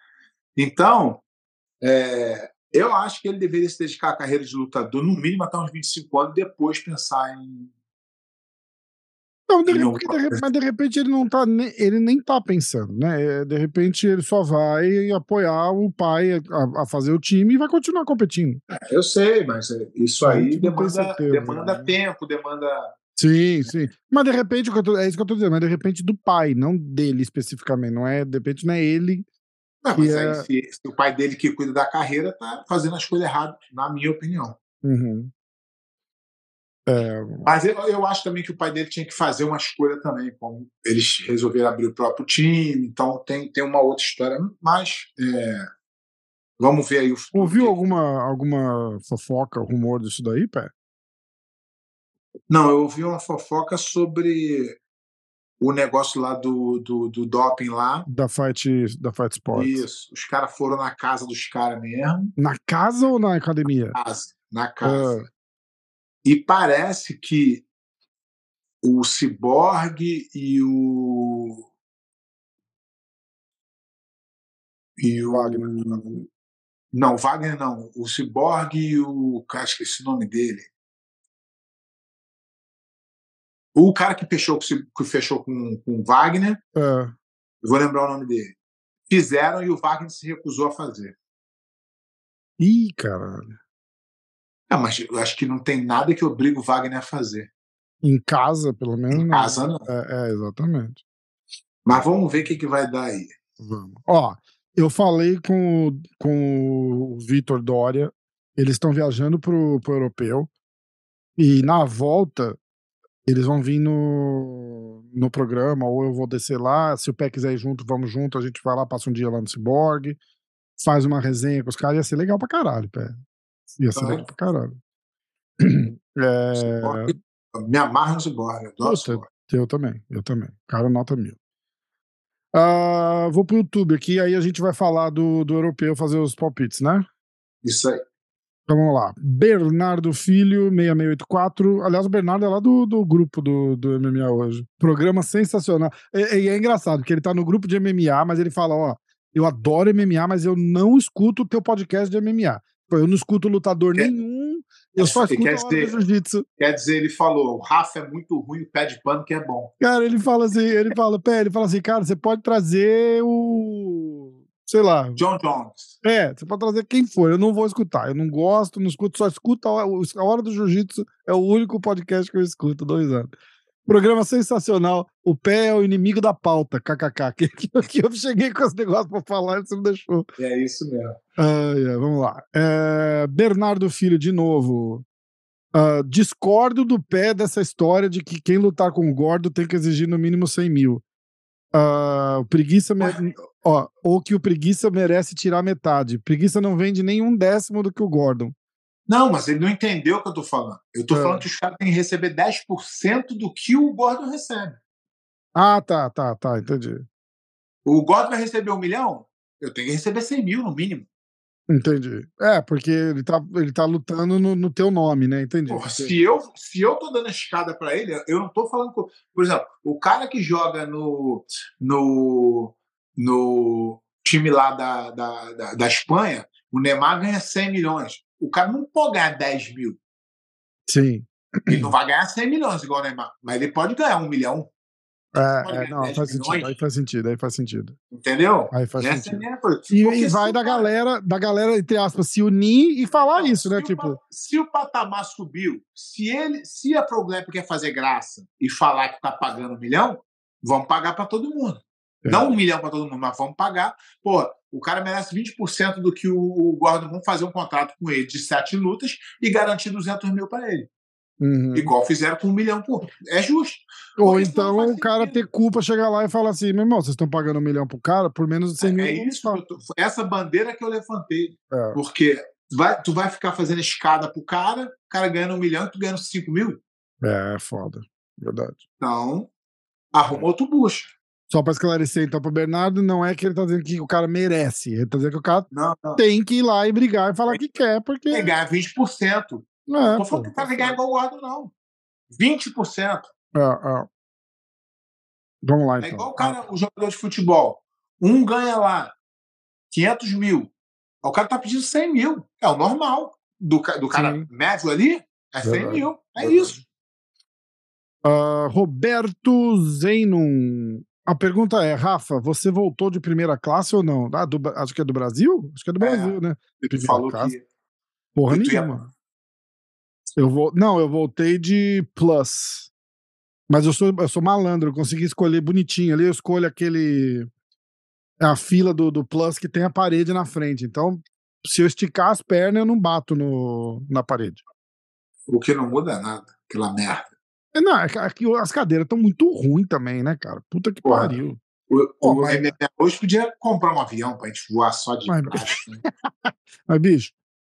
Então, é, eu acho que ele deveria se dedicar à carreira de lutador, no mínimo até uns 25 anos, depois pensar em. Não, de repente, de repente- mas de repente ele não tá nem, ele nem tá pensando, né? É, De repente ele só vai apoiar o pai a, a fazer o time e vai continuar competindo. Eu sei, mas é, isso aí demanda, certeza, demanda né? tempo, demanda. Sim, sim. Mas de repente, é isso que eu tô dizendo, mas de repente do pai, não dele especificamente. Não é, de repente não é ele Não, mas aí, é- se, se o pai dele que cuida da carreira tá fazendo a escolha errada, na minha opinião. Uhum. É, Mas eu, eu acho também que o pai dele tinha que fazer uma escolha também, como eles resolveram abrir o próprio time, então tem, tem uma outra história. Mas é, vamos ver aí o futuro. ouviu alguma, alguma fofoca, rumor disso daí, pé? Não, eu ouvi uma fofoca sobre o negócio lá do, do, do doping lá. Da Fight, da Fight Sports. Isso. Os caras foram na casa dos caras mesmo. Na casa ou na academia? Casa, na casa. Ah, E parece que o Cyborg e o. E o. Wagner. Não, Wagner não. O Cyborg e o. Cara, esqueci o nome dele. O cara que fechou, com o Cy- que fechou com, com Wagner, eu vou lembrar o nome dele. Fizeram e o Wagner se recusou a fazer. Ih, caralho. Ah, mas eu acho que não tem nada que obrigue o Wagner a fazer. Em casa, pelo menos. Em não. casa, não. É, é, exatamente. Mas vamos ver o que, que vai dar aí. Vamos. Ó, eu falei com, o- com o Vitor Dória, eles estão viajando pro, pro europeu e na volta eles vão vir no, no programa, ou eu vou descer lá, se o Pé quiser ir junto, vamos junto, a gente vai lá, passa um dia lá no Cyborg, faz uma resenha com os caras, ia ser legal pra caralho, Pé. Ia ser Tá. legal pra caralho. <clears throat> É, Me amarra no Cyborg. Adoro Puta, eu também, eu também. Cara, nota mil. Ah, vou pro YouTube aqui, aí a gente vai falar do, do europeu, fazer os palpites, né? Isso aí. Então vamos lá. Bernardo Filho, 6684. Aliás, o Bernardo é lá do, do grupo do, do MMA hoje. Programa sensacional. E, e é engraçado, porque ele tá no grupo de MMA, mas ele fala: ó, eu adoro MMA, mas eu não escuto o teu podcast de MMA. Eu não escuto lutador Quer- nenhum, eu só Quer escuto hora dizer- jiu-jitsu. Quer dizer, ele falou: o Rafa é muito ruim, o pé de pano que é bom. Cara, ele fala assim, ele fala, pé, ele fala assim, cara, você pode trazer o. Sei lá. John Jones. É, você pode trazer quem for, eu não vou escutar. Eu não gosto, não escuto, só escuto a hora, do jiu-jitsu, é o único podcast que eu escuto, dois anos. Programa sensacional. O pé é o inimigo da pauta, kkk. <laughs> Que, que, que eu cheguei com esse negócio pra falar, você não deixou. É isso mesmo. Ai, ai, vamos lá. É, Bernardo Filho, de novo. Ah, discordo do pé dessa história de que quem lutar com o gordo tem que exigir no mínimo 100 mil. O preguiça me- <laughs> ó, ou que o preguiça merece tirar metade. Preguiça não vende nem um décimo do que o Gordon. Não, mas ele não entendeu o que eu tô falando. Eu tô É. falando que os caras têm que receber 10% do que o Gordon recebe. Ah, tá, tá, tá, entendi. O Gordon vai receber um milhão? Eu tenho que receber 100 mil no mínimo. Entendi. É, porque ele tá, ele tá lutando no, no teu nome, né? Entendi. Porra, se eu, se eu tô dando a escada para ele, eu não tô falando. Com... Por exemplo, o cara que joga no, no, no time lá da, da, da, da Espanha, o Neymar ganha 100 milhões. O cara não pode ganhar 10 mil. Sim. Ele não vai ganhar 100 milhões igual o Neymar, mas ele pode ganhar um milhão, É, é, não, 10 faz sentido. milhões? Aí faz sentido, aí faz sentido. entendeu? Aí faz Essa é sentido. coisa. E, e vai da cara- galera, da galera, entre aspas, se unir e falar Não, isso, né? Tipo, se o patamar subiu, se ele, se a Problema quer fazer graça e falar que tá pagando um milhão, vamos pagar para todo mundo. É. Não um milhão para todo mundo, mas vamos pagar. Pô, o cara merece 20% do que o, Gordon vamos fazer um contrato com ele de sete lutas e garantir 200 mil para ele. uhum. Igual fizeram com um milhão por. É justo. Ou então o cara ter culpa, chegar lá e falar assim: meu irmão, vocês estão pagando um milhão pro cara por menos de 100 mil. É isso. tô- essa bandeira que eu levantei. É. Porque vai, tu vai ficar fazendo escada pro cara, o cara ganhando um milhão e tu ganhando 5 mil. É, foda. Verdade. Então, arruma outro bucho. Só pra esclarecer, então, pro Bernardo, não é que ele tá dizendo que o cara merece. Ele tá dizendo que o cara Não, não. tem que ir lá e brigar e falar que quer, porque. Ganha 20%. É, Não tô falando que o cara ganhar igual o Gordon, não. 20%. É, é. Vamos lá, É então. igual o cara, o jogador de futebol. Um ganha lá 500 mil. O cara tá pedindo 100 mil. É o normal. Do, do cara Sim. médio ali, é 100 Verdade. mil. É Verdade. isso. Ah, Roberto Zenon. A pergunta é, Rafa, você voltou de primeira classe ou não? Ah, do acho que é do Brasil? Acho que é do É. Brasil, né? Tu Primeira falou classe. que. Porra que nenhuma. Eu vou, não, eu voltei de plus. Mas eu sou, eu sou malandro, eu consegui escolher bonitinho ali, eu escolho aquele É a fila do, do Plus que tem a parede na frente. Então, se eu esticar as pernas, eu não bato no, na parede. O que não muda nada, aquela merda. É, não, é que aqui as cadeiras estão muito ruins também, né, cara? Puta que Porra. pariu. O, Pô, o mas- hoje podia comprar um avião pra gente voar só de Mas- <laughs> praxe, né? Mas, bicho,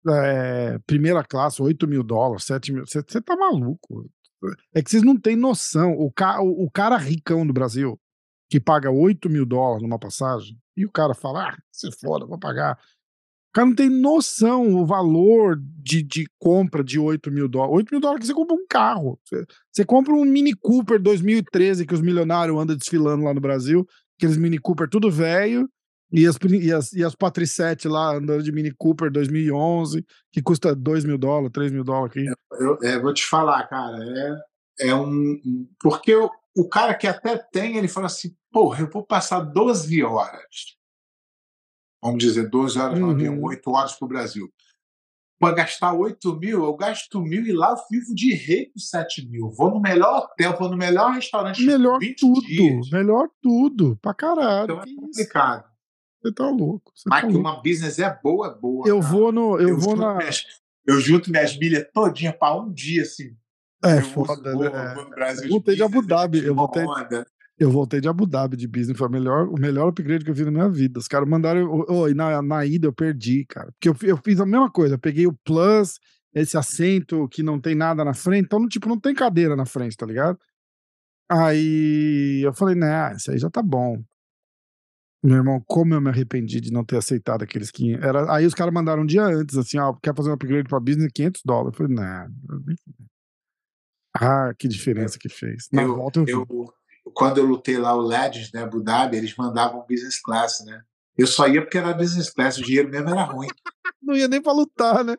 é, primeira classe, 8 mil dólares, 7 mil. Você tá maluco. É que vocês não têm noção. O, ca, o, o cara ricão do Brasil, que paga 8 mil dólares numa passagem, e o cara fala, ah, se foda, vou pagar. Cara não tem noção o valor de, de compra de 8 mil dólares. 8 mil dólares que você compra um carro. Você, você compra um Mini Cooper 2013 que os milionários andam desfilando lá no Brasil, aqueles Mini Cooper tudo velho, e as, e as, e as Patricete lá andando de Mini Cooper 2011, que custa 2 mil dólares, 3 mil dólares aqui. Eu é, vou te falar, cara, é, é um- Porque o, o cara que até tem, ele fala assim: porra, eu vou passar 12 horas. Vamos dizer, 12 horas no Uhum. avião, 8 horas para o Brasil. Para gastar 8 mil, eu gasto mil e lá eu vivo de rei com 7 mil. Vou no melhor hotel, vou no melhor restaurante. Melhor 20 tudo, dias. melhor tudo, pra caralho. Então é isso? complicado. Você tá louco. Você Mas tá que louco. uma business é boa, é boa. Eu cara. vou no. Eu, Eu vou junto na. minhas- eu junto minhas milhas todinha para um dia, assim. É eu foda, vou, né? vou no Brasil Eu voltei de Abu Dhabi, eu voltei- onda. Eu voltei de Abu Dhabi de business, foi o melhor, o melhor upgrade que eu vi na minha vida. Os caras mandaram. Oh, e na, na ida eu perdi, cara. Porque eu, eu fiz a mesma coisa. Eu peguei o Plus, esse assento que não tem nada na frente. Então, tipo, não tem cadeira na frente, tá ligado? Aí eu falei, né, isso aí já tá bom. Meu irmão, como eu me arrependi de não ter aceitado aqueles 500. Era, aí os caras mandaram um dia antes, assim, ó, quer fazer um upgrade pra business, 500 dólares. Eu falei, nah. Ah, que diferença que fez. Na Eu- volta eu. Eu, quando eu lutei lá o Legends, né, Abu Dhabi, eles mandavam business class, né? Eu só ia porque era business class, o dinheiro mesmo era ruim. <laughs> não ia nem pra lutar, né?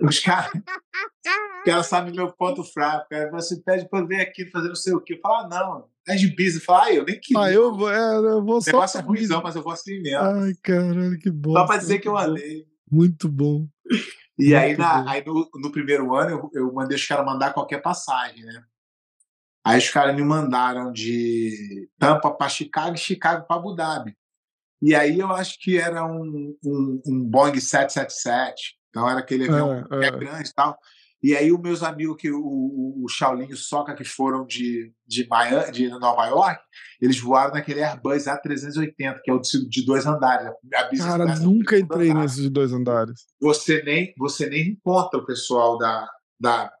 Os caras os caras sabem meu ponto fraco. Cara. Você pede pra eu vir aqui fazer não sei o quê. Eu falo, ah, não, é de business. Fala, ah, eu nem queria. Ah, eu vou, é, eu vou O só. negócio é ruimzão, mas eu vou assim mesmo. Ai, caralho, que bom. Só pra dizer que eu andei. Muito bom. E aí, Muito na- bom. aí no, no primeiro ano, eu, eu mandei os caras mandar qualquer passagem, né? Aí os caras me mandaram de Tampa para Chicago e Chicago para Abu Dhabi. E aí eu acho que era um, um, um Boeing 777. Então era aquele avião É, é é. grande e tal. E aí os meus amigos, que o, o, o Shaolin e o Soca, que foram de, de, Miami, de Nova York, eles voaram naquele Airbus A380, que é o de, de dois andares. Cara, é nunca entrei nesses de dois andares. você nem você nem encontra o pessoal da, da,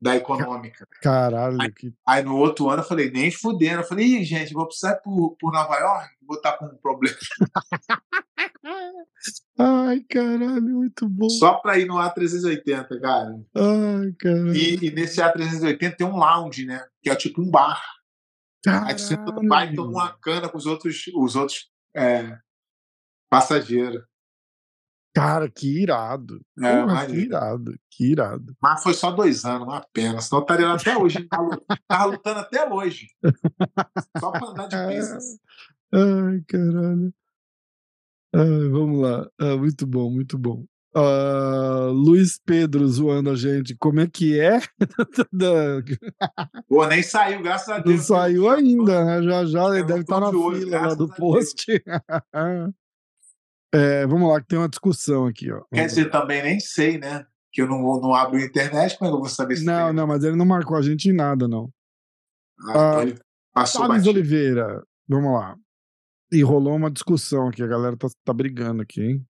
da econômica. Caralho, que. Aí no outro ano eu falei, nem fudendo. Eu falei, Ih, gente, vou precisar por, por Nova York, vou estar com um problema. <laughs> Ai, caralho, muito bom. Só para ir no A380, cara. Ai, caralho. E, e nesse A380 tem um lounge, né? Que é tipo um bar. Aí você bar e toma uma cana com os outros, os outros é, passageiros. Cara, que irado. É, Porra, que irado, que irado. Mas foi só dois anos, uma pena. Senão estaria lá até hoje. Tava, lu- tava lutando até hoje. Só para andar de business. <laughs> Ai, caralho. Ai, vamos lá. Ah, muito bom, muito bom. Ah, Luiz Pedro zoando a gente. Como é que é? <laughs> Pô, nem saiu, graças a Não Deus. saiu ainda, né? Já já ele Eu deve estar na tô de olho, fila lá do post. <laughs> É, vamos lá, que tem uma discussão aqui, ó. Quer dizer, também nem sei, né? Que eu não, vou- não abro a internet, como é que eu vou saber se Não, tem? não, mas ele não marcou a gente em nada, não. Ah, então passou Thales batido. Oliveira, vamos lá. E rolou uma discussão aqui, a galera tá, tá brigando aqui, hein?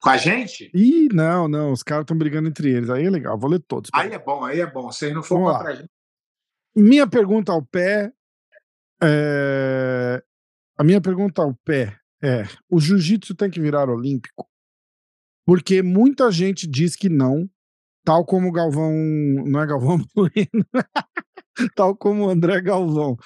Com a gente? Ih, não, não, os caras estão brigando entre eles. Aí é legal, vou ler todos. Aí é bom, aí é bom. Se não for Vamos lá. contra a gente. Minha pergunta ao pé é... A minha pergunta ao pé é: o jiu-jitsu tem que virar olímpico? Porque muita gente diz que não, tal como Galvão. Não é Galvão <laughs> tal como André Galvão.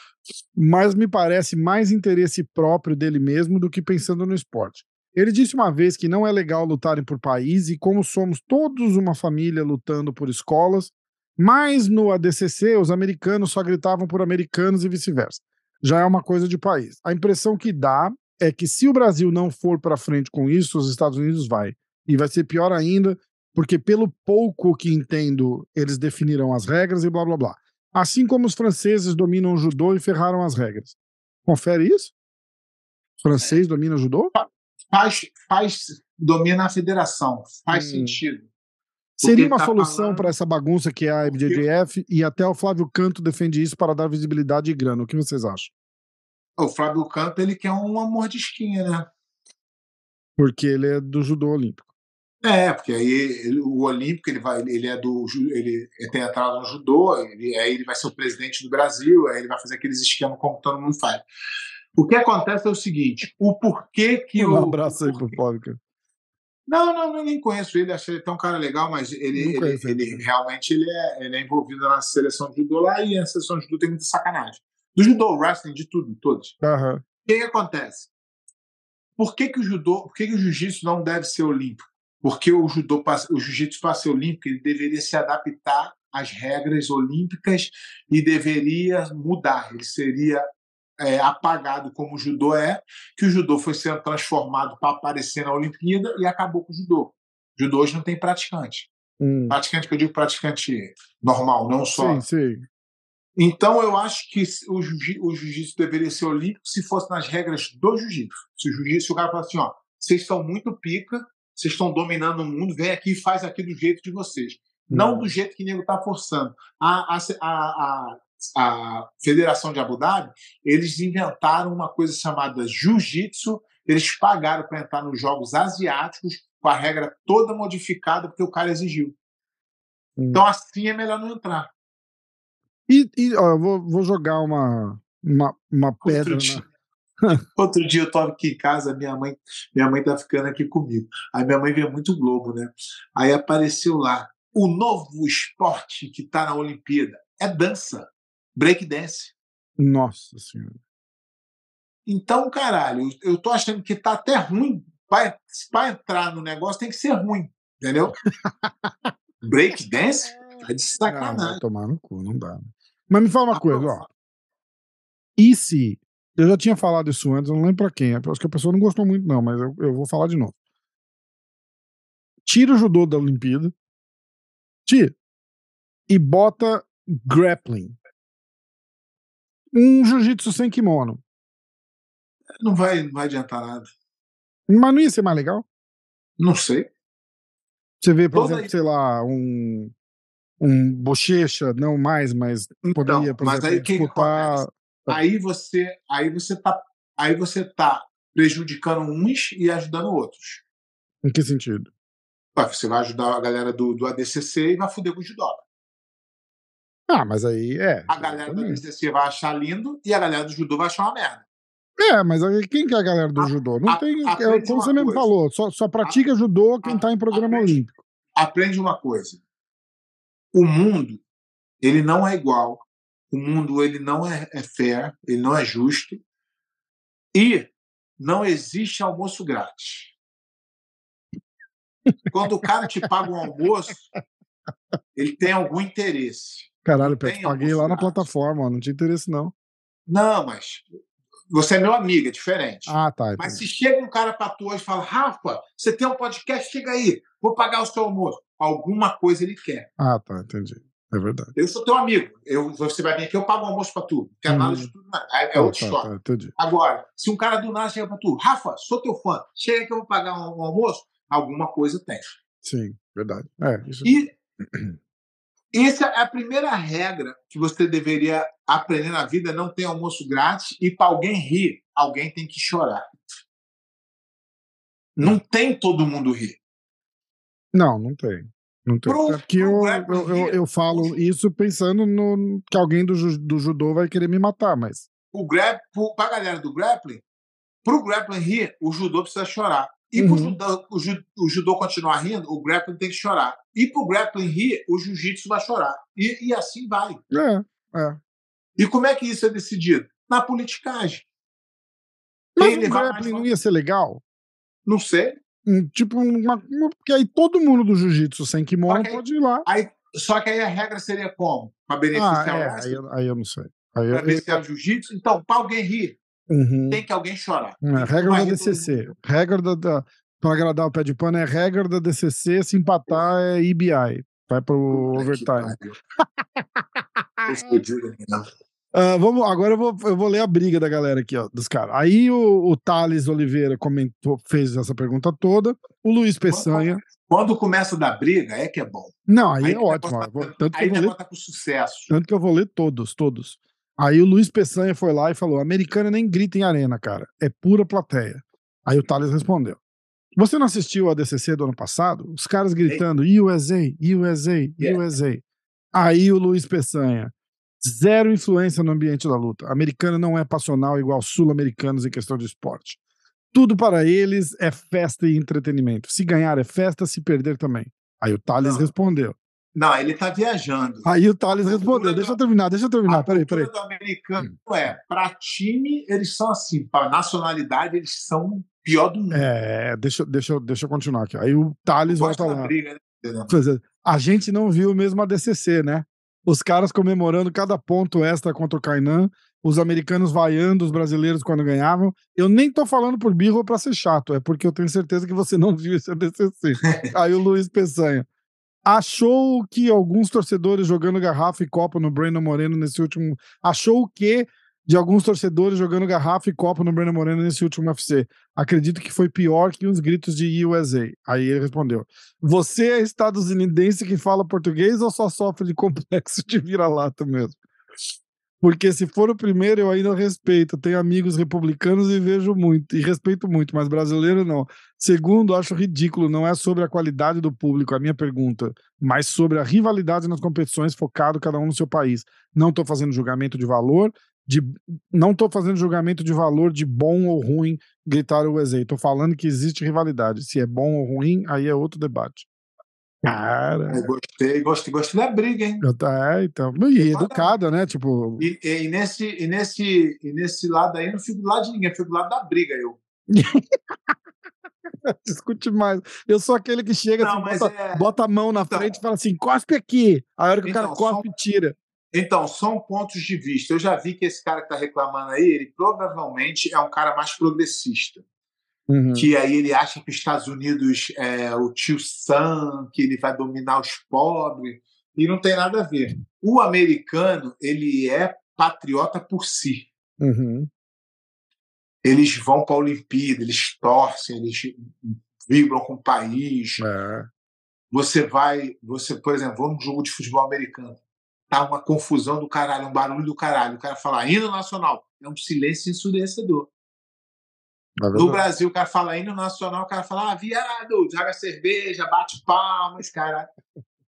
Mas me parece mais interesse próprio dele mesmo do que pensando no esporte. Ele disse uma vez que não é legal lutarem por país e como somos todos uma família lutando por escolas, mas no ADCC os americanos só gritavam por americanos e vice-versa. Já é uma coisa de país. A impressão que dá é que se o Brasil não for para frente com isso, os Estados Unidos vai. E vai ser pior ainda, porque pelo pouco que entendo, eles definiram as regras e blá blá blá. Assim como os franceses dominam o judô e ferraram as regras. Confere isso? Francês domina judô? Faz, faz, domina a federação. Faz Hum. sentido. Seria ele uma tá solução falando- para essa bagunça que é a IBJJF e até o Flávio Canto defende isso para dar visibilidade e grana. O que vocês acham? O Flávio Canto, ele quer um amor de esquinha, né? Porque ele é do judô olímpico. É, porque aí ele- o Olímpico ele vai, ele é do, ju- ele tem entrado no judô, ele, aí ele vai ser o presidente do Brasil, aí ele vai fazer aqueles esquemas como todo mundo faz. O que acontece é o seguinte: o porquê que Um o abraço aí pro Canto. Não, não, não, nem conheço ele, achei ele tão cara legal, mas ele, ele, ele. ele realmente ele é, ele é envolvido na seleção de judô lá e a seleção de judô tem muita sacanagem. Do judô, wrestling, de tudo, todos. Aham. O que, que acontece? Por que, que o judô, por que, que o jiu-jitsu não deve ser olímpico? Porque o judô, o jiu-jitsu para ser olímpico, ele deveria se adaptar às regras olímpicas e deveria mudar. Ele seria é, apagado como o judô é, que o judô foi sendo transformado para aparecer na Olimpíada e acabou com o judô. O judô hoje não tem praticante. Hum. Praticante que eu digo praticante normal, não só Sim, sim. Então, eu acho que o jiu- o jiu-jitsu deveria ser olímpico se fosse nas regras do jiu-jitsu. Se o jiu-jitsu, o cara falar assim, ó, vocês estão muito pica, vocês estão dominando o mundo, vem aqui e faz aqui do jeito de vocês. Não Hum. do jeito que o nego está forçando. A, a, a, a, a Federação de Abu Dhabi, eles inventaram uma coisa chamada jiu-jitsu, eles pagaram para entrar nos jogos asiáticos com a regra toda modificada porque o cara exigiu. Hum. Então, assim é melhor não entrar. E, e, ó, eu vou, vou jogar uma, uma, uma pedra Outro na. dia, <laughs> outro dia eu tava aqui em casa, minha mãe, minha mãe tá ficando aqui comigo. Aí minha mãe vê muito Globo, né? Aí apareceu lá o novo esporte que tá na Olimpíada é dança, break dance. Nossa senhora. Então, caralho, eu tô achando que tá até ruim. Para entrar no negócio tem que ser ruim, entendeu? <laughs> break dance? Tá de Ah, sacanagem. tomar no cu, não dá. Mas me fala uma coisa, ó. E se. Eu já tinha falado isso antes, eu não lembro pra quem. Acho que a pessoa não gostou muito, não, mas eu, eu vou falar de novo. Tira o judô da Olimpíada. Tira. E bota grappling. Um jiu-jitsu sem kimono. Não vai, não vai adiantar nada. Mas não ia ser mais legal? Não sei. Você vê, por Toda exemplo, aí- sei lá, um. Um bochecha, não mais, mas poderia, Então, por mas exemplo, aí disputar. aí você aí você tá aí você tá prejudicando uns e ajudando outros Em que sentido? Ué, você vai ajudar a galera do, do ADCC e vai foder com o judô Ah, mas aí é. a galera do. ADCC vai achar lindo e a galera do judô vai achar uma merda É, mas aí quem que é a galera do A- judô? Não a- tem. É, como você mesmo coisa. falou, só, só pratica judô quem a- tá em programa aprende- olímpico. aprende uma coisa o mundo ele não é igual o mundo ele não é, é fair ele não é justo e não existe almoço grátis quando o cara te paga um almoço ele tem algum interesse Caralho, tem paguei lá na plataforma, ó, não tinha interesse não. não mas você é meu amigo é diferente Ah, tá. Mas entendi. se chega um cara pra tu hoje e fala, Rafa, você tem um podcast, chega aí, vou pagar o seu almoço. Alguma coisa ele quer. Ah, tá, entendi. É verdade. Eu sou teu amigo. Eu, você vai vir aqui, eu pago o almoço pra tu. Não quero nada de tudo, não. É, é Tá, outra tá, história. tá, entendi. Agora, se um cara do nada chega pra tu, Rafa, sou teu fã, chega que eu vou pagar um, um almoço, alguma coisa tem. Sim, verdade. É, isso E <clears throat> essa é a primeira regra que você deveria aprender na vida: não tem almoço grátis e para alguém rir, alguém tem que chorar. Não tem todo mundo rir. Não, não tem. Não tem. Pro- é porque pro eu, eu, eu, eu falo isso pensando no que alguém do, do judô vai querer me matar, mas. o grap, para a galera do grappling, para o grappling rir, o judô precisa chorar. E para Uhum. judô, o, ju- o judô continuar rindo, o grappling tem que chorar. E para o grappling rir, o jiu-jitsu vai chorar. E, e assim vai. É, é. E como é que isso é decidido? Na politicagem. Mas o grappling não ia ser legal? Não sei. Um, tipo, uma, uma- porque aí todo mundo do jiu-jitsu sem kimono aí- pode ir lá. Aí, só que aí a regra seria como? Para Ah, beneficiar o é, resto? aí, eu- aí eu não sei. Aí eu, Para beneficiar o jiu-jitsu? Então, para alguém rir, Uhum. tem que alguém chorar. É, regra da DCC. Regra da, da. Pra agradar o pé de pano é regra da DCC. Se empatar é IBI. Vai pro Puta que overtime. né? Uh, vamos, agora eu vou, eu vou ler a briga da galera aqui, ó, dos caras. Aí o, o Thales Oliveira comentou, fez essa pergunta toda. O Luiz Peçanha. Quando começa da briga, é que é bom. Não, aí, aí é ótimo. Tá, tanto aí que eu vou ler, tá com sucesso. Tanto que eu vou ler todos, todos. Aí o Luiz Peçanha foi lá e falou: Americana nem grita em arena, cara. É pura plateia. Aí o Thales respondeu: Você não assistiu a DCC do ano passado? Os caras gritando USA, USA, yeah. USA. Aí o Luiz Peçanha. Zero influência no ambiente da luta. Americano não é passional igual sul-americanos em questão de esporte. Tudo para eles é festa e entretenimento. Se ganhar é festa, se perder também. Aí o Thales não. respondeu. Não, ele está viajando. Aí o Thales respondeu. Deixa eu terminar, deixa eu terminar. Peraí, peraí. O americano é, para time, eles são assim, para nacionalidade, eles são pior do mundo. É, deixa, deixa, deixa eu continuar aqui. Aí o Thales volta lá. Briga, né? A gente não viu mesmo a DCC, né? Os caras comemorando cada ponto extra contra o Kainan, os americanos vaiando os brasileiros quando ganhavam. Eu nem tô falando por birro ou pra ser chato, é porque eu tenho certeza que você <laughs> não viu esse ADCC. Aí o Luiz Peçanha. Achou que alguns torcedores jogando garrafa e copo no Breno Moreno nesse último. Achou que de alguns torcedores jogando garrafa e copo no Breno Moreno nesse último UFC. Acredito que foi pior que os gritos de USA. Aí ele respondeu: Você é estadunidense que fala português ou só sofre de complexo de vira-lata mesmo? Porque se for o primeiro, eu ainda respeito. Tenho amigos republicanos e vejo muito, e respeito muito, mas brasileiro não. Segundo, acho ridículo. Não é sobre a qualidade do público, a minha pergunta, mas sobre a rivalidade nas competições, focado cada um no seu país. Não estou fazendo julgamento de valor, de não estou fazendo julgamento de valor de bom ou ruim gritar o USA. Estou falando que existe rivalidade. Se é bom ou ruim, aí é outro debate. Cara. Eu gostei, gostei, gostei da briga, hein? É, então. E educada, né? Tipo. E, e, nesse, e, nesse, e nesse lado aí, não fico do lado de ninguém, fico do lado da briga, eu. <laughs> Discute mais. Eu sou aquele que chega não, assim, bota, é... bota, a mão na então, frente e fala assim: cospe aqui. A hora que então, o cara cospe, só... tira. Então, são pontos de vista. Eu já vi que esse cara que está reclamando aí, ele provavelmente é um cara mais progressista. Uhum. Que aí ele acha que os Estados Unidos é o tio Sam, que ele vai dominar os pobres. E não tem nada a ver. O americano, ele é patriota por si. Uhum. Eles vão para a Olimpíada, eles torcem, eles vibram com o país. É. Você vai, você, por exemplo, vamos num jogo de futebol americano tá uma confusão do caralho, um barulho do caralho. O cara fala hino nacional, é um silêncio ensurdecedor. É no Brasil, o cara fala hino nacional, o cara fala, ah, viado, joga cerveja, bate palmas, cara.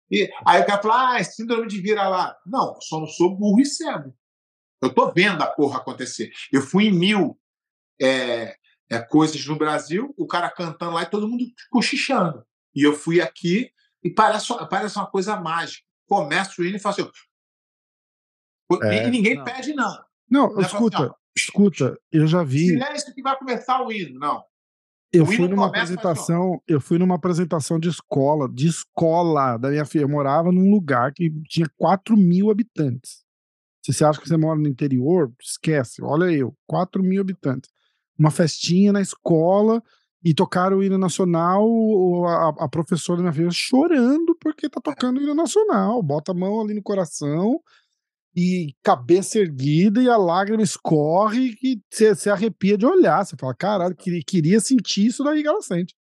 E aí o cara fala, ah, é síndrome de vira-lá. Não, só não sou burro e cego. Eu tô vendo a porra acontecer. Eu fui em mil é, é, coisas no Brasil, o cara cantando lá e todo mundo cochichando. E eu fui aqui e parece, parece uma coisa mágica. Começa o hino e fala assim, é, e ninguém não. pede, não. Não, não escuta, assim, escuta, eu já vi. Silêncio que vai começar o hino, não. Eu fui numa apresentação, eu fui numa apresentação de escola, de escola da minha filha. Eu morava num lugar que tinha 4 mil habitantes. Se você acha que você mora no interior, esquece. Olha eu, 4 mil habitantes. Uma festinha na escola e tocaram o hino nacional. A, a professora da minha filha chorando porque tá tocando o hino nacional. Bota a mão ali no coração e cabeça erguida e a lágrima escorre que você arrepia de olhar. Você fala, caralho, queria, queria sentir isso daí que ela sente.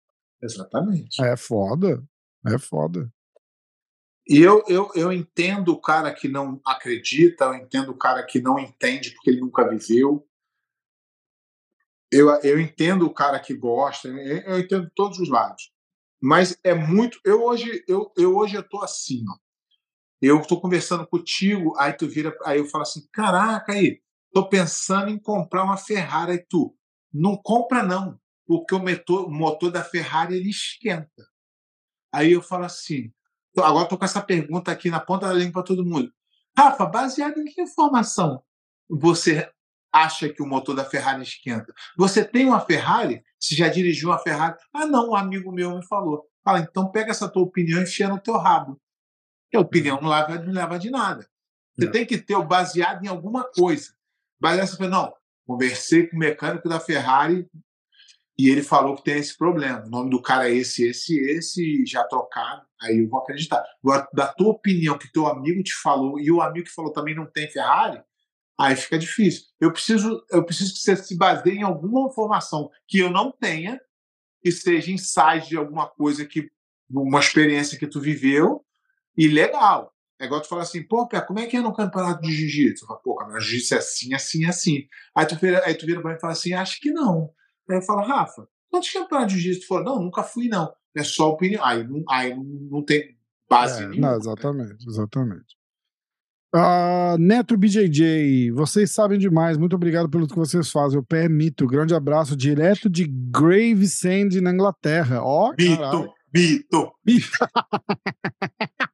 Exatamente. É foda. É foda. E eu, eu, eu entendo o cara que não acredita, eu entendo o cara que não entende porque ele nunca viveu. Eu, eu entendo o cara que gosta, eu, eu entendo todos os lados. Mas é muito. Eu hoje eu, eu hoje eu tô assim, ó eu estou conversando contigo, aí tu vira, aí eu falo assim, caraca, aí, tô pensando em comprar uma Ferrari, aí tu, não compra não, porque o motor, o motor da Ferrari ele esquenta. Aí eu falo assim, agora estou com essa pergunta aqui na ponta da língua para todo mundo. Rafa, baseado em que informação você acha que o motor da Ferrari esquenta? Você tem uma Ferrari? Você já dirigiu uma Ferrari? Ah, não, um amigo meu me falou. Fala, então pega essa tua opinião e enfia no teu rabo que a opinião não leva, não leva de nada. Você não. tem que ter o baseado em alguma coisa. Baseado não, conversei com o mecânico da Ferrari e ele falou que tem esse problema. O nome do cara é esse, esse, esse, já trocado. Aí eu vou acreditar. Agora, da tua opinião, que teu amigo te falou, e o amigo que falou também não tem Ferrari, Aí fica difícil. Eu preciso, eu preciso que você se baseie em alguma informação que eu não tenha, que seja insight de alguma coisa que uma experiência que tu viveu e legal. É igual tu falar assim, pô, Pé, como é que é no campeonato de jiu-jitsu? Eu falo, pô, campeonato de jiu-jitsu é assim, assim, assim. Aí tu vira, aí tu vira pra mim e fala assim, acho que não. Aí eu falo, Rafa, quantos campeonatos de jiu-jitsu falou? Não, nunca fui, não. É só opinião. Aí não, aí não tem base É, nenhuma. não, exatamente, exatamente. Ah, Neto BJJ, vocês sabem demais. Muito obrigado pelo que vocês fazem. O pé é mito. Grande abraço direto de Gravesend, na Inglaterra. Ó, caralho. Mito, mito. <laughs> Ai,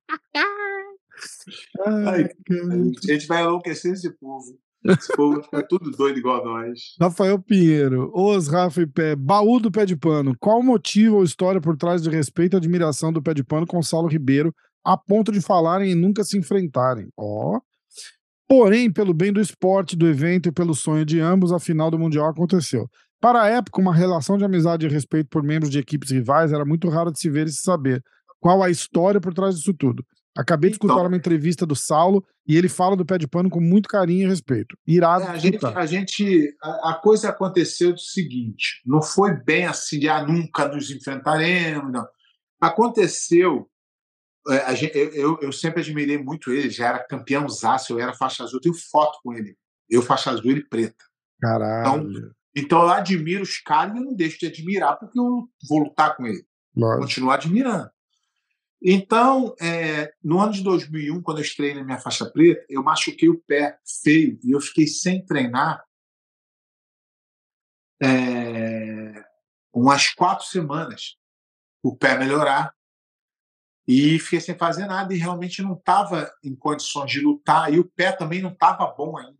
Ai. A gente vai enlouquecer esse povo. Esse povo fica tudo doido igual nós. Rafael Pinheiro, Os Rafa e Pé, baú do pé de pano. Qual o motivo ou história por trás de respeito e admiração do pé de pano com Saulo Ribeiro a ponto de falarem e nunca se enfrentarem? Ó. Porém, pelo bem do esporte, do evento e pelo sonho de ambos, a final do Mundial aconteceu. Para a época, uma relação de amizade e respeito por membros de equipes rivais era muito raro de se ver e se saber. Qual a história por trás disso tudo? Acabei de escutar Então. uma entrevista do Saulo e ele fala do pé de pano com muito carinho e respeito. Irado. É, a gente, a, gente a, a coisa aconteceu do seguinte: não foi bem assim ah, nunca nos enfrentaremos, não. Aconteceu. é, gente- eu, eu, sempre admirei muito ele, já era campeão zaço, eu era faixa azul, eu tenho foto com ele. Eu, faixa azul, ele preta. Caralho. Então eu admiro os caras e não deixo de admirar porque eu vou lutar com ele. Lógico. continuar admirando. Então, é, no ano de 2001, quando eu estreiei na minha faixa preta, eu machuquei o pé feio e eu fiquei sem treinar é, umas quatro semanas o pé melhorar e fiquei sem fazer nada e realmente não estava em condições de lutar e o pé também não estava bom ainda.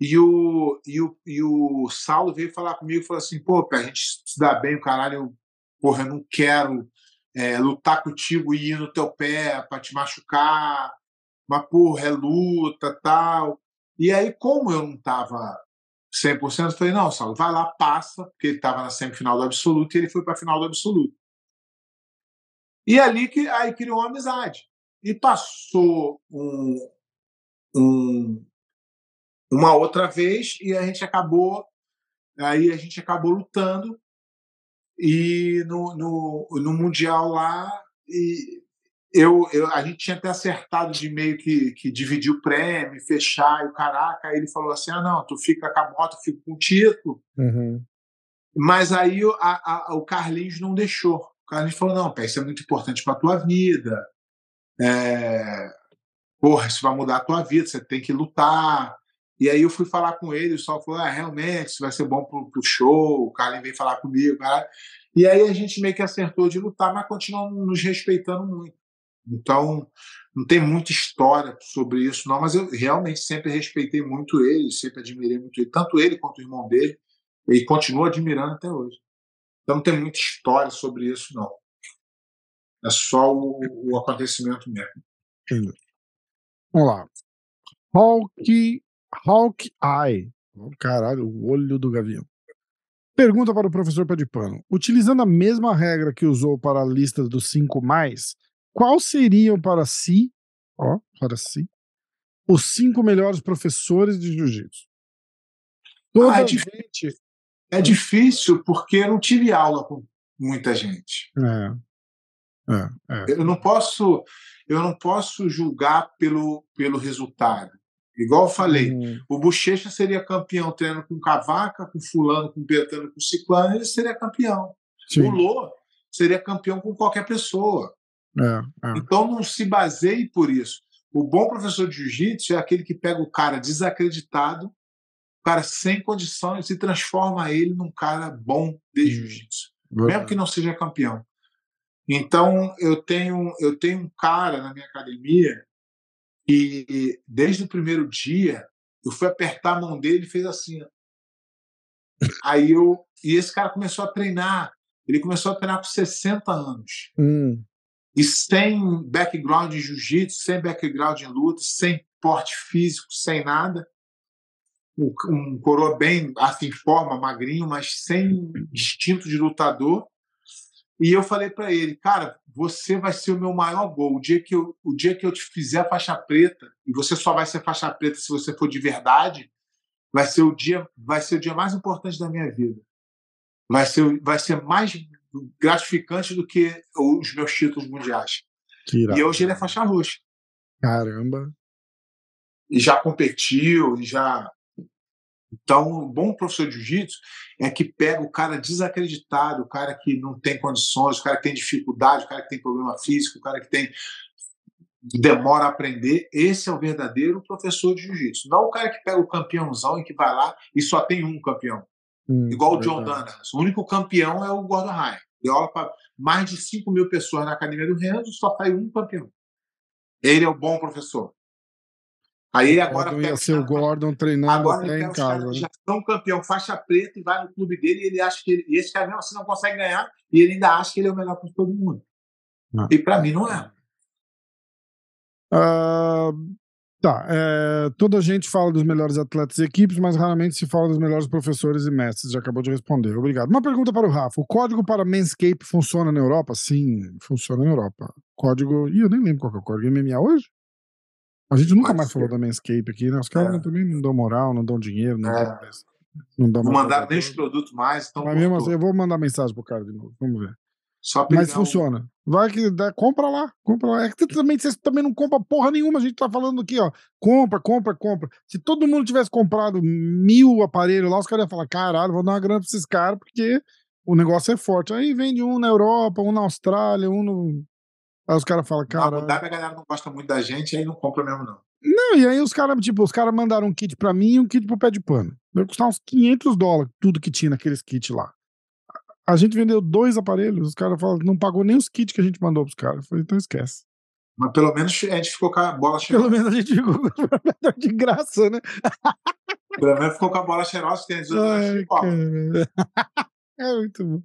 E o, e, o, e o Saulo veio falar comigo e falou assim: pô, pé, a gente se dá bem, o caralho, eu, porra, eu não quero é, lutar contigo e ir no teu pé para te machucar, mas porra, é luta tal. E aí, como eu não estava 100%, eu falei: não, Saulo, vai lá, passa, porque ele estava na semifinal do absoluto e ele foi para a final do absoluto. E ali que aí criou uma amizade. E passou um, um, uma outra vez e a gente acabou aí a gente acabou lutando e no, no, no mundial lá e eu, eu a gente tinha até acertado de meio que, que dividir o prêmio, fechar e o caraca, aí ele falou assim: ah, não, tu fica com a moto, eu fico com o título. Uhum. Mas aí o, a, a, o Carlinhos não deixou. O Carlinhos falou: não, pé, isso é muito importante para tua vida. É... Porra, isso vai mudar a tua vida, você tem que lutar. E aí eu fui falar com ele, o Sol falou: ah, realmente, isso vai ser bom pro, pro show. O Carlinhos veio falar comigo, cara. E aí a gente meio que acertou de lutar, mas continuamos nos respeitando muito. Então, não tem muita história sobre isso, não, mas eu realmente sempre respeitei muito ele, sempre admirei muito ele, tanto ele quanto o irmão dele, e continuo admirando até hoje. Então, não tem muita história sobre isso, não. É só o, o acontecimento mesmo. Entendi. Vamos lá. Hawk, Hawk Eye. Oh, caralho, o olho do gavião. Pergunta para o professor Pé de Pano. Utilizando a mesma regra que usou para a lista dos cinco mais, qual seriam para si, ó, para si, os cinco melhores professores de jiu-jitsu? Toda Ah, é difícil. gente. É difícil porque eu não tive aula com muita gente. É. É, é. Eu não posso, eu não posso julgar pelo, pelo resultado. Igual eu falei, Hum, o Bochecha seria campeão treinando com Cavaca, com Fulano, com Betano, com Ciclano, ele seria campeão. sim, O Lô seria campeão com qualquer pessoa. é, é. Então não se baseie por isso. O bom professor de jiu-jitsu é aquele que pega o cara desacreditado, o cara sem condições e transforma ele num cara bom de jiu-jitsu, mesmo que não seja campeão. Então eu tenho eu tenho um cara na minha academia e desde o primeiro dia eu fui apertar a mão dele e fez assim. ó. Aí eu e esse cara começou a treinar. Ele começou a treinar com 60 anos Hum, e sem background em jiu-jitsu, sem background em luta, sem porte físico, sem nada. Um, um coroa bem assim, forma, magrinho, mas sem instinto de lutador. E eu falei para ele, cara, você vai ser o meu maior gol. O dia, que eu, o dia que eu te fizer a faixa preta, e você só vai ser faixa preta se você for de verdade, vai ser o dia, vai ser o dia mais importante da minha vida. Vai ser, vai ser mais gratificante do que os meus títulos mundiais. E hoje ele é faixa roxa. Caramba. E já competiu, e já então, um bom professor de jiu-jitsu é que pega o cara desacreditado, o cara que não tem condições, o cara que tem dificuldade, o cara que tem problema físico, o cara que tem demora a aprender. Esse é o verdadeiro professor de jiu-jitsu. Não o cara que pega o campeãozão e que vai lá e só tem um campeão. Hum, Igual o John Dana. O único campeão é o Gordon Ryan. Deu aula para mais de 5 mil pessoas na academia do Renzo, só sai um campeão. Ele é o bom professor. Aí agora Gordon ia ser o Gordon treinando agora até em casa. Né? Já são campeão faixa preta e vai no clube dele e ele acha que ele, e esse cara mesmo assim não consegue ganhar e ele ainda acha que ele é o melhor para todo mundo. Não. E para mim não é. Uh, tá. É, toda a gente fala dos melhores atletas e equipes, mas raramente se fala dos melhores professores e mestres. Já acabou de responder. Obrigado. Uma pergunta para o Rafa: o código para Manscape funciona na Europa? Sim, funciona na Europa. Código. Ih, eu nem lembro qual é o código. MMA hoje? A gente nunca Pode mais ser. falou da Manscape aqui, né? Os caras é. também não dão moral, não dão dinheiro, não, é. dão, não dão Não mandaram nem os produtos mais. Então Mas mesmo assim, eu vou mandar mensagem pro cara de novo. Vamos ver. Mas funciona. Um... Vai que dá, compra lá, compra lá. É que também, vocês também não compram porra nenhuma. A gente tá falando aqui, ó. Compra, compra, compra. Se todo mundo tivesse comprado mil aparelhos lá, os caras iam falar: caralho, vou dar uma grana pra esses caras, porque o negócio é forte. Aí vende um na Europa, um na Austrália, um no Aí os caras falam, cara. Abu Dhabi a galera não gosta muito da gente, aí não compra mesmo, não. Não, e aí os caras, tipo, os caras mandaram um kit pra mim e um kit pro pé de pano. Vai custar uns 500 dólares, tudo que tinha naqueles kits lá. A gente vendeu dois aparelhos, os caras falaram, não pagou nem os kits que a gente mandou pros caras. Eu falei, então esquece. Mas pelo menos a gente ficou com a bola <laughs> cheirosa. Pelo menos a gente ficou com <laughs> de graça, né? Pelo menos ficou com a bola cheirosa, que <laughs> a gente É muito bom.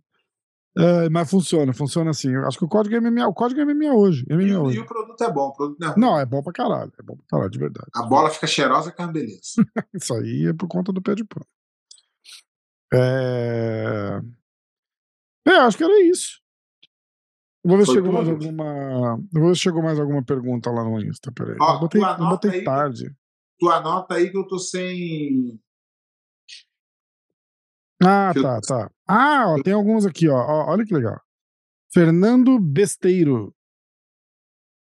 Uh, mas funciona, funciona assim. Eu acho que o código é MMA, o código é MMA hoje. MMA e, hoje. e o produto é bom, o produto não é Não, é bom pra caralho. É bom pra caralho, de verdade. A bola fica cheirosa com a beleza. <laughs> Isso aí é por conta do pé de pano. É... é, acho que era isso. vou ver se chegou mais alguma. vou ver se chegou mais alguma pergunta lá no Insta. Peraí. Ó, eu botei, eu botei aí, tarde. Tu anota aí que eu tô sem ah, tá, tá. Ah, ó, tem alguns aqui, ó. ó. Olha que legal. Fernando Besteiro.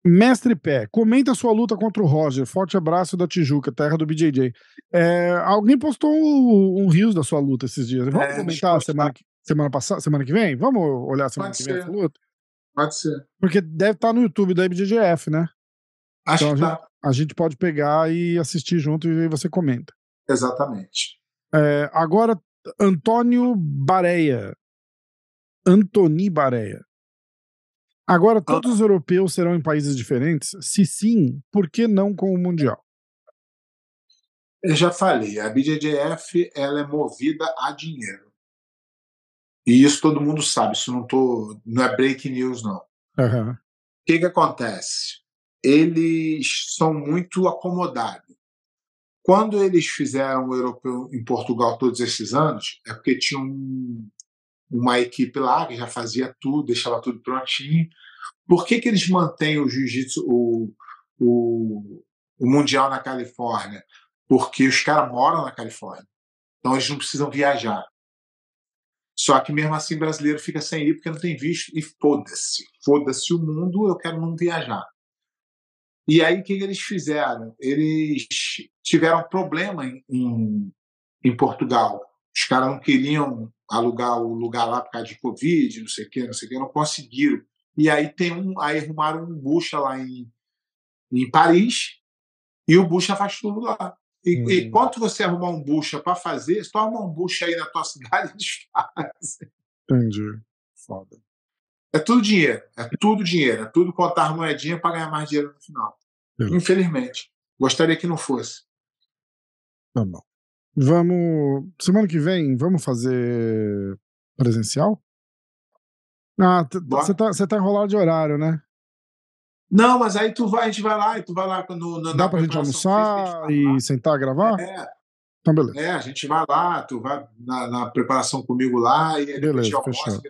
Mestre Pé, comenta sua luta contra o Roger. Forte abraço da Tijuca, terra do BJJ. É, alguém postou um, um rios da sua luta esses dias. Vamos é, comentar semana, que, semana passada, semana que vem? Vamos olhar semana Pode que vem essa luta? Pode ser. Porque deve estar no YouTube da BJJF, né? Acho então, que a, tá. gente, a gente pode pegar e assistir junto e você comenta. Exatamente. É, agora Antônio Bareia. Antoni Bareia. Agora, todos os europeus serão em países diferentes? Se sim, por que não com o Mundial? Eu já falei, a BJJF ela é movida a dinheiro. E isso todo mundo sabe, isso não, tô, não é break news, não. Uhum. O que, que acontece? Eles são muito acomodados. Quando eles fizeram o europeu em Portugal todos esses anos, é porque tinha um, uma equipe lá que já fazia tudo, deixava tudo prontinho. Por que, que eles mantêm o jiu-jitsu, o, o, o Mundial na Califórnia? Porque os caras moram na Califórnia. Então eles não precisam viajar. Só que mesmo assim brasileiro fica sem ir porque não tem visto e foda-se. Foda-se o mundo, eu quero não viajar. E aí, o que, eles fizeram? Eles tiveram problema em, em, em Portugal. Os caras não queriam alugar o lugar lá por causa de Covid, não sei o quê, não sei o quê, não conseguiram. E aí tem um, aí arrumaram um bucha lá em, em Paris e o bucha faz tudo lá. E, hum. e quanto você arrumar um bucha para fazer, se tu arrumar um bucha aí na tua <laughs> cidade, eles fazem. Entendi. Foda. É tudo dinheiro, é tudo dinheiro, é tudo contar moedinha para ganhar mais dinheiro no final. Infelizmente. Gostaria que não fosse. Tá bom. Vamos. Semana que vem, vamos fazer presencial? Ah, você tá, tá enrolado de horário, né? Não, mas aí tu vai, a gente vai lá, e tu vai lá no, no, Dá pra gente almoçar gente e sentar a gravar? É. Então, beleza. É, a gente vai lá, tu vai na, na preparação comigo lá e beleza, fechado.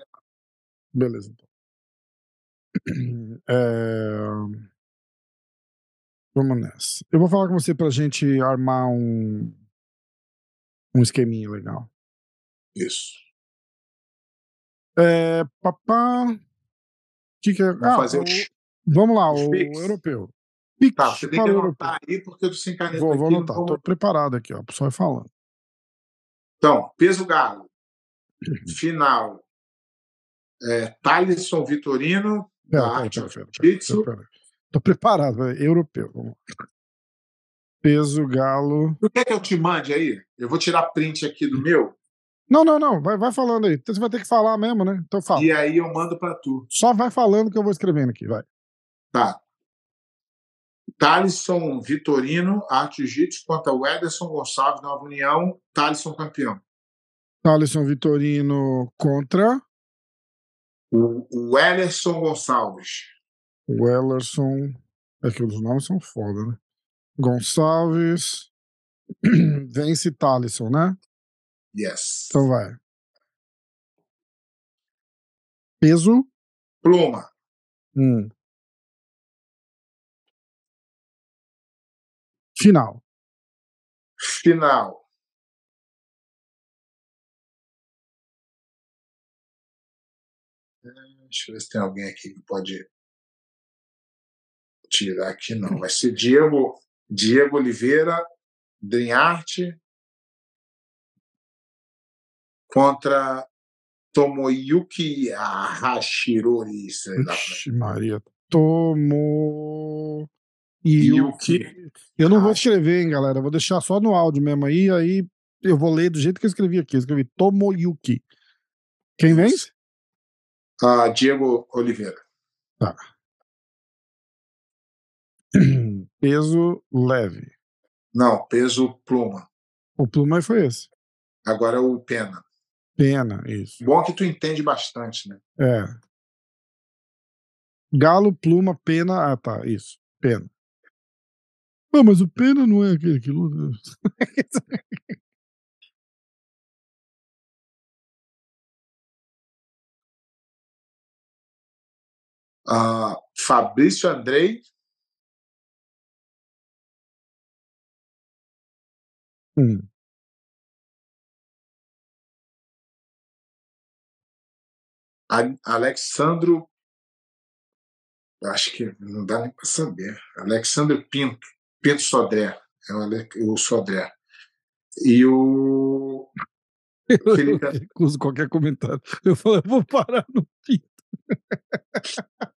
Beleza, então. <clears throat> É, Vamos nessa. Eu vou falar com você pra gente armar um, um esqueminha legal. Isso. É, papá. Que que é? Vamos Ah, fazer o- os. vamos lá, o Pix. europeu. Pix Tá, você tem que anotar aí, porque eu tô sem caneta Vou, vou anotar, não tô vou- preparado aqui, ó. O pessoal vai falando. Então, peso galo. <clears throat> Final. É, Thalisson Vitorino, Pera, da pera, Arte pera, pera, pera, Jiu-Jitsu. pera, pera. Tô preparado, europeu. Vamos lá. Peso galo. Tu quer que eu te mande aí? Eu vou tirar print aqui do meu Não, não, não. Vai, vai falando aí. Então Você vai ter que falar mesmo, né? Então fala. e aí eu mando pra tu. Só vai falando que eu vou escrevendo aqui, vai. Tá. Thalisson Vitorino, Arte Jiu-Jitsu contra o Ederson Gonçalves, Nova União. Thalisson campeão. Alisson Vitorino contra O, o Ederson Gonçalves. o Ellerson. É que os nomes são foda, né? Gonçalves. <clears throat> Vence Thalisson, né? Yes. Então vai. Peso. Pluma. Hum. Final. Final. Deixa eu ver se tem alguém aqui que pode tirar aqui. Não, vai ser Diego, Diego Oliveira, Drinharte contra Tomoyuki Hashirori. Ixi, Maria. Tomo. Yuki. Eu não vou escrever, hein, galera. Eu vou deixar só no áudio mesmo aí. Aí eu vou ler do jeito que eu escrevi aqui. Eu escrevi Tomoyuki. Quem vence? Ah, Diego Oliveira. <clears throat> Peso leve. Não, peso pluma. O pluma foi esse. Agora é o pena. Pena, isso. Bom que tu entende bastante, né? É. Galo, pluma, pena. Ah, tá. Isso. Pena. Ah, mas o pena não é aquele que luta. <laughs> Ah, Fabrício Andrei, Hum. Alexandro. eu Acho que não dá nem para saber. Alexandro Pinto. Pinto Sodré. É o, Ale- o Sodré. E o. <laughs> Eu Felipe- recuso qualquer comentário. Eu falei, eu vou parar no pinto <laughs>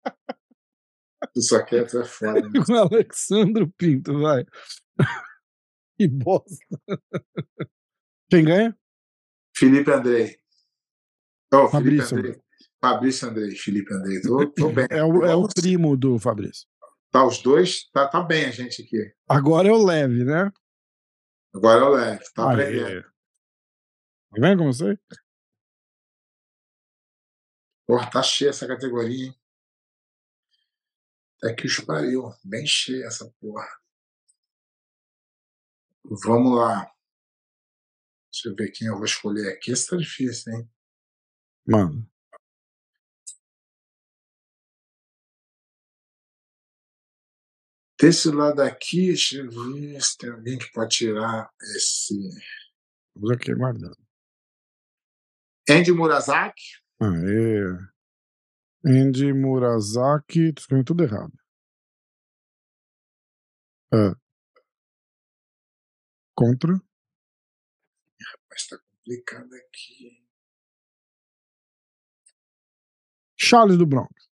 O Soquete é foda. né? <laughs> com o Alexandro Pinto, vai. <laughs> Que bosta. Quem ganha? Felipe Andrei. Oh, Felipe Fabrício. Andrei. Fabrício Andrei, Felipe Andrei. Tô, tô <laughs> bem. É o, é o primo do Fabrício. Tá os dois, tá, tá bem a gente aqui. Agora é o leve, né? Agora é o leve, tá aprendendo. Tá vendo como sei? Porra, tá cheia essa categoria, hein? Até que os pariu. Bem cheia essa porra. Vamos lá. Deixa eu ver quem eu vou escolher aqui. Isso tá difícil, hein? Mano. Desse lado aqui, deixa eu ver se tem alguém que pode tirar esse. Vamos aqui guardando. Andy Murazaki. Aê. Andy Murasaki. Tô escrevendo tudo errado. É. Contra. Mas tá complicado aqui. Charles do Bronx.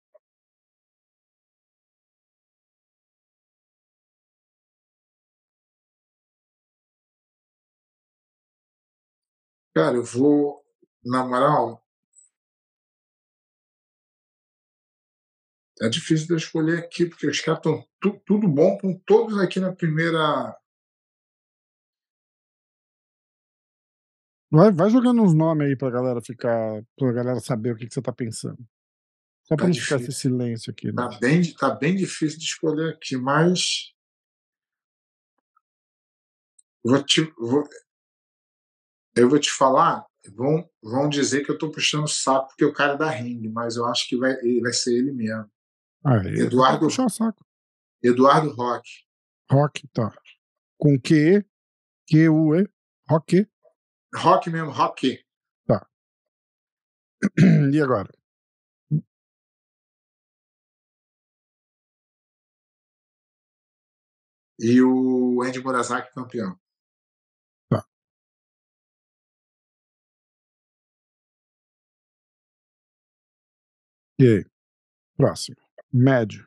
Cara, eu vou. Na moral. É difícil de eu escolher aqui, porque os caras estão tu, tudo bom com todos aqui na primeira. Vai, vai jogando uns nomes aí pra galera ficar. pra galera saber o que, que você tá pensando. Só pra Tá não ficar esse difícil. silêncio aqui. Né? Tá bem, tá bem difícil de escolher aqui, mas. Vou te, vou, eu vou te falar, vão, vão dizer que eu tô puxando o saco porque o cara é da ringue, mas eu acho que vai, vai ser ele mesmo. Aí, Eduardo- Puxar o saco. Eduardo Roque. Rock, tá. Com Q, Q-U-E, Rock. Roque mesmo, Roque. <clears throat> E agora? E o Andy Murasaki campeão. E aí? Próximo. Médio.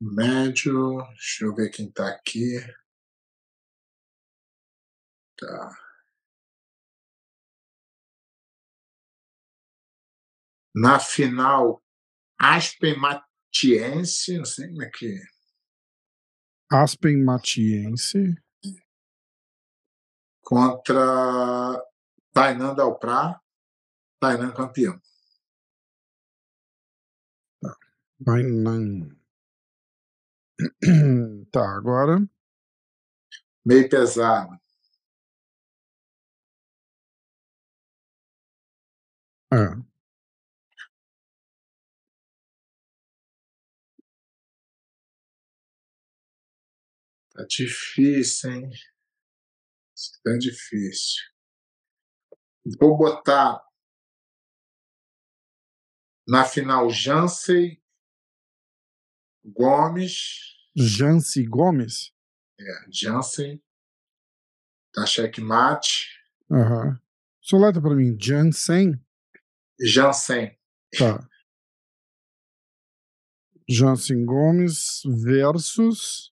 Médio. Deixa eu ver quem tá aqui. Tá. Na final, Aspen Matiense, não sei como é que é. Aspen Matiense. contra Tainan Dalprá, Tainan campeão. Hainan. Tá, agora. Meio pesado. É. Tá difícil, hein? Tá difícil. Vou botar na final Jansen Gomes. Jancy Gomes. É, Jansen. Tá checkmate. Aham. Soleta pra mim. Jansen. Jansen. Tá. Jansen Gomes versus.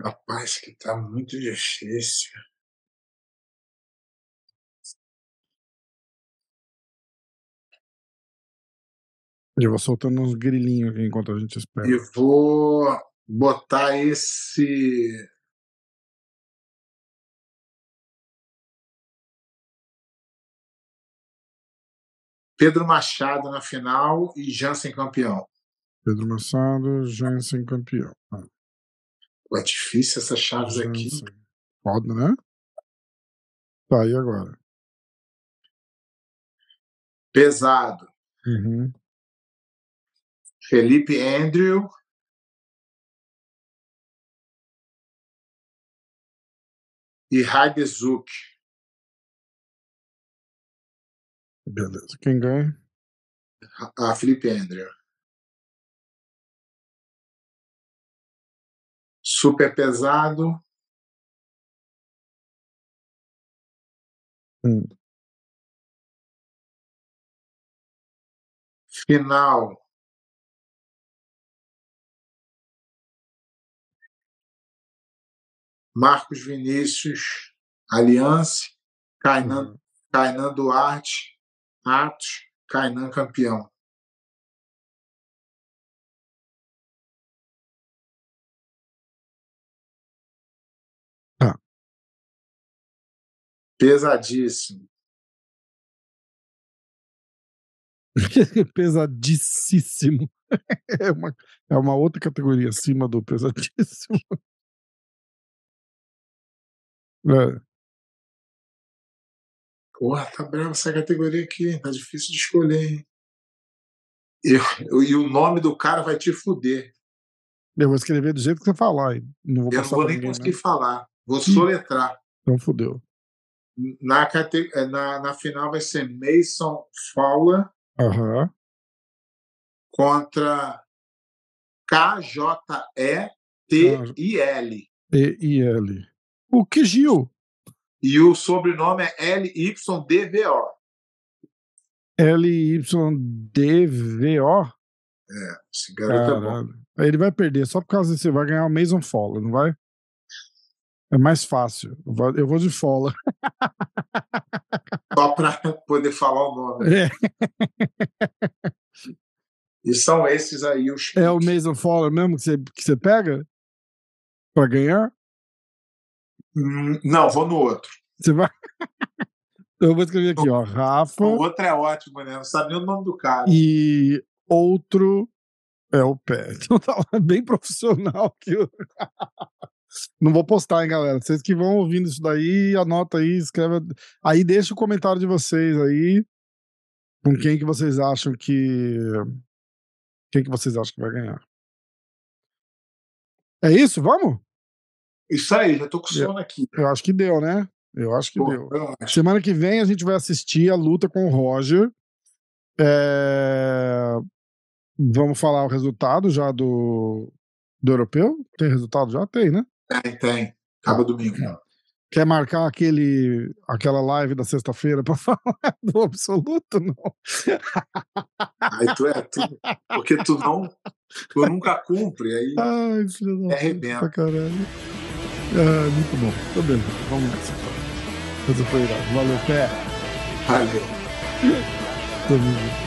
Rapaz, que tá muito difícil. Eu vou soltando uns grilinhos aqui enquanto a gente espera. E vou botar esse. Pedro Machado na final e Jansen campeão. Pedro Machado, Jansen campeão. Ah, É difícil essas chaves aqui. Foda, né? Tá, e agora? Pesado. Uhum. Felipe Andrew. E Raidezuk. Beleza. Quem ganha? Ah, Felipe Andrew. Super pesado. Hum. Final. Marcos Vinícius, Aliança, Kainan, Uhum. Kainan Duarte, Atos, Kainan campeão. Tá. Pesadíssimo. <laughs> Pesadíssimo. <laughs> É uma, é uma outra categoria acima do pesadíssimo. É, Porra, tá brava essa categoria aqui, hein? tá difícil de escolher, hein? E, e o nome do cara vai te fuder. eu vou escrever do jeito que você falar. Não vou Eu não vou nem ninguém, conseguir né? falar. Vou soletrar. Então fodeu. Na, cate- eh, na, na final vai ser Mason Fowler Aham. contra K-J-E-T-I-L. E e L. O que Gil? E o sobrenome é L-Y-D-V-O. L-Y-D-V-O? Esse garoto é bom. Caralho. Ele vai perder só por causa disso. Você vai ganhar o Mason Fowler, não vai? É mais fácil. Eu vou- de Fowler. Só para poder falar o nome. É, E são esses aí os. é o Mason Fowler mesmo que você, que você pega? Pra ganhar? Hum, Não, vou no outro. Você vai. <laughs> Eu vou escrever aqui, ó. Rafa O outro é ótimo, né? Não sabe nem o nome do cara. e outro é o pé. <laughs> Então tá bem profissional que o. <laughs> Não vou postar, hein, galera. Vocês que vão ouvindo isso daí, anota aí, escreve. Aí deixa o comentário de vocês aí. Com quem que vocês acham que. Quem que vocês acham que vai ganhar? É isso? Vamos? Isso aí, já tô com sono aqui. Eu acho que deu, né? Eu acho que Pô, deu. eu acho. Semana que vem a gente vai assistir a luta com o Roger. É, Vamos falar o resultado já do, do europeu? Tem resultado já? Tem, né? Tem, tem. Acaba domingo. Quer marcar aquele, aquela live da sexta-feira para <laughs> falar do absoluto? Não. Aí tu é, tu, porque tu não, tu nunca cumpre, aí Ai, filho É arrebenta. caralho. Ah, muito bom. Tá bem, vamos nessa. Essa foi irado. Valeu, pé. valeu. Tamo junto.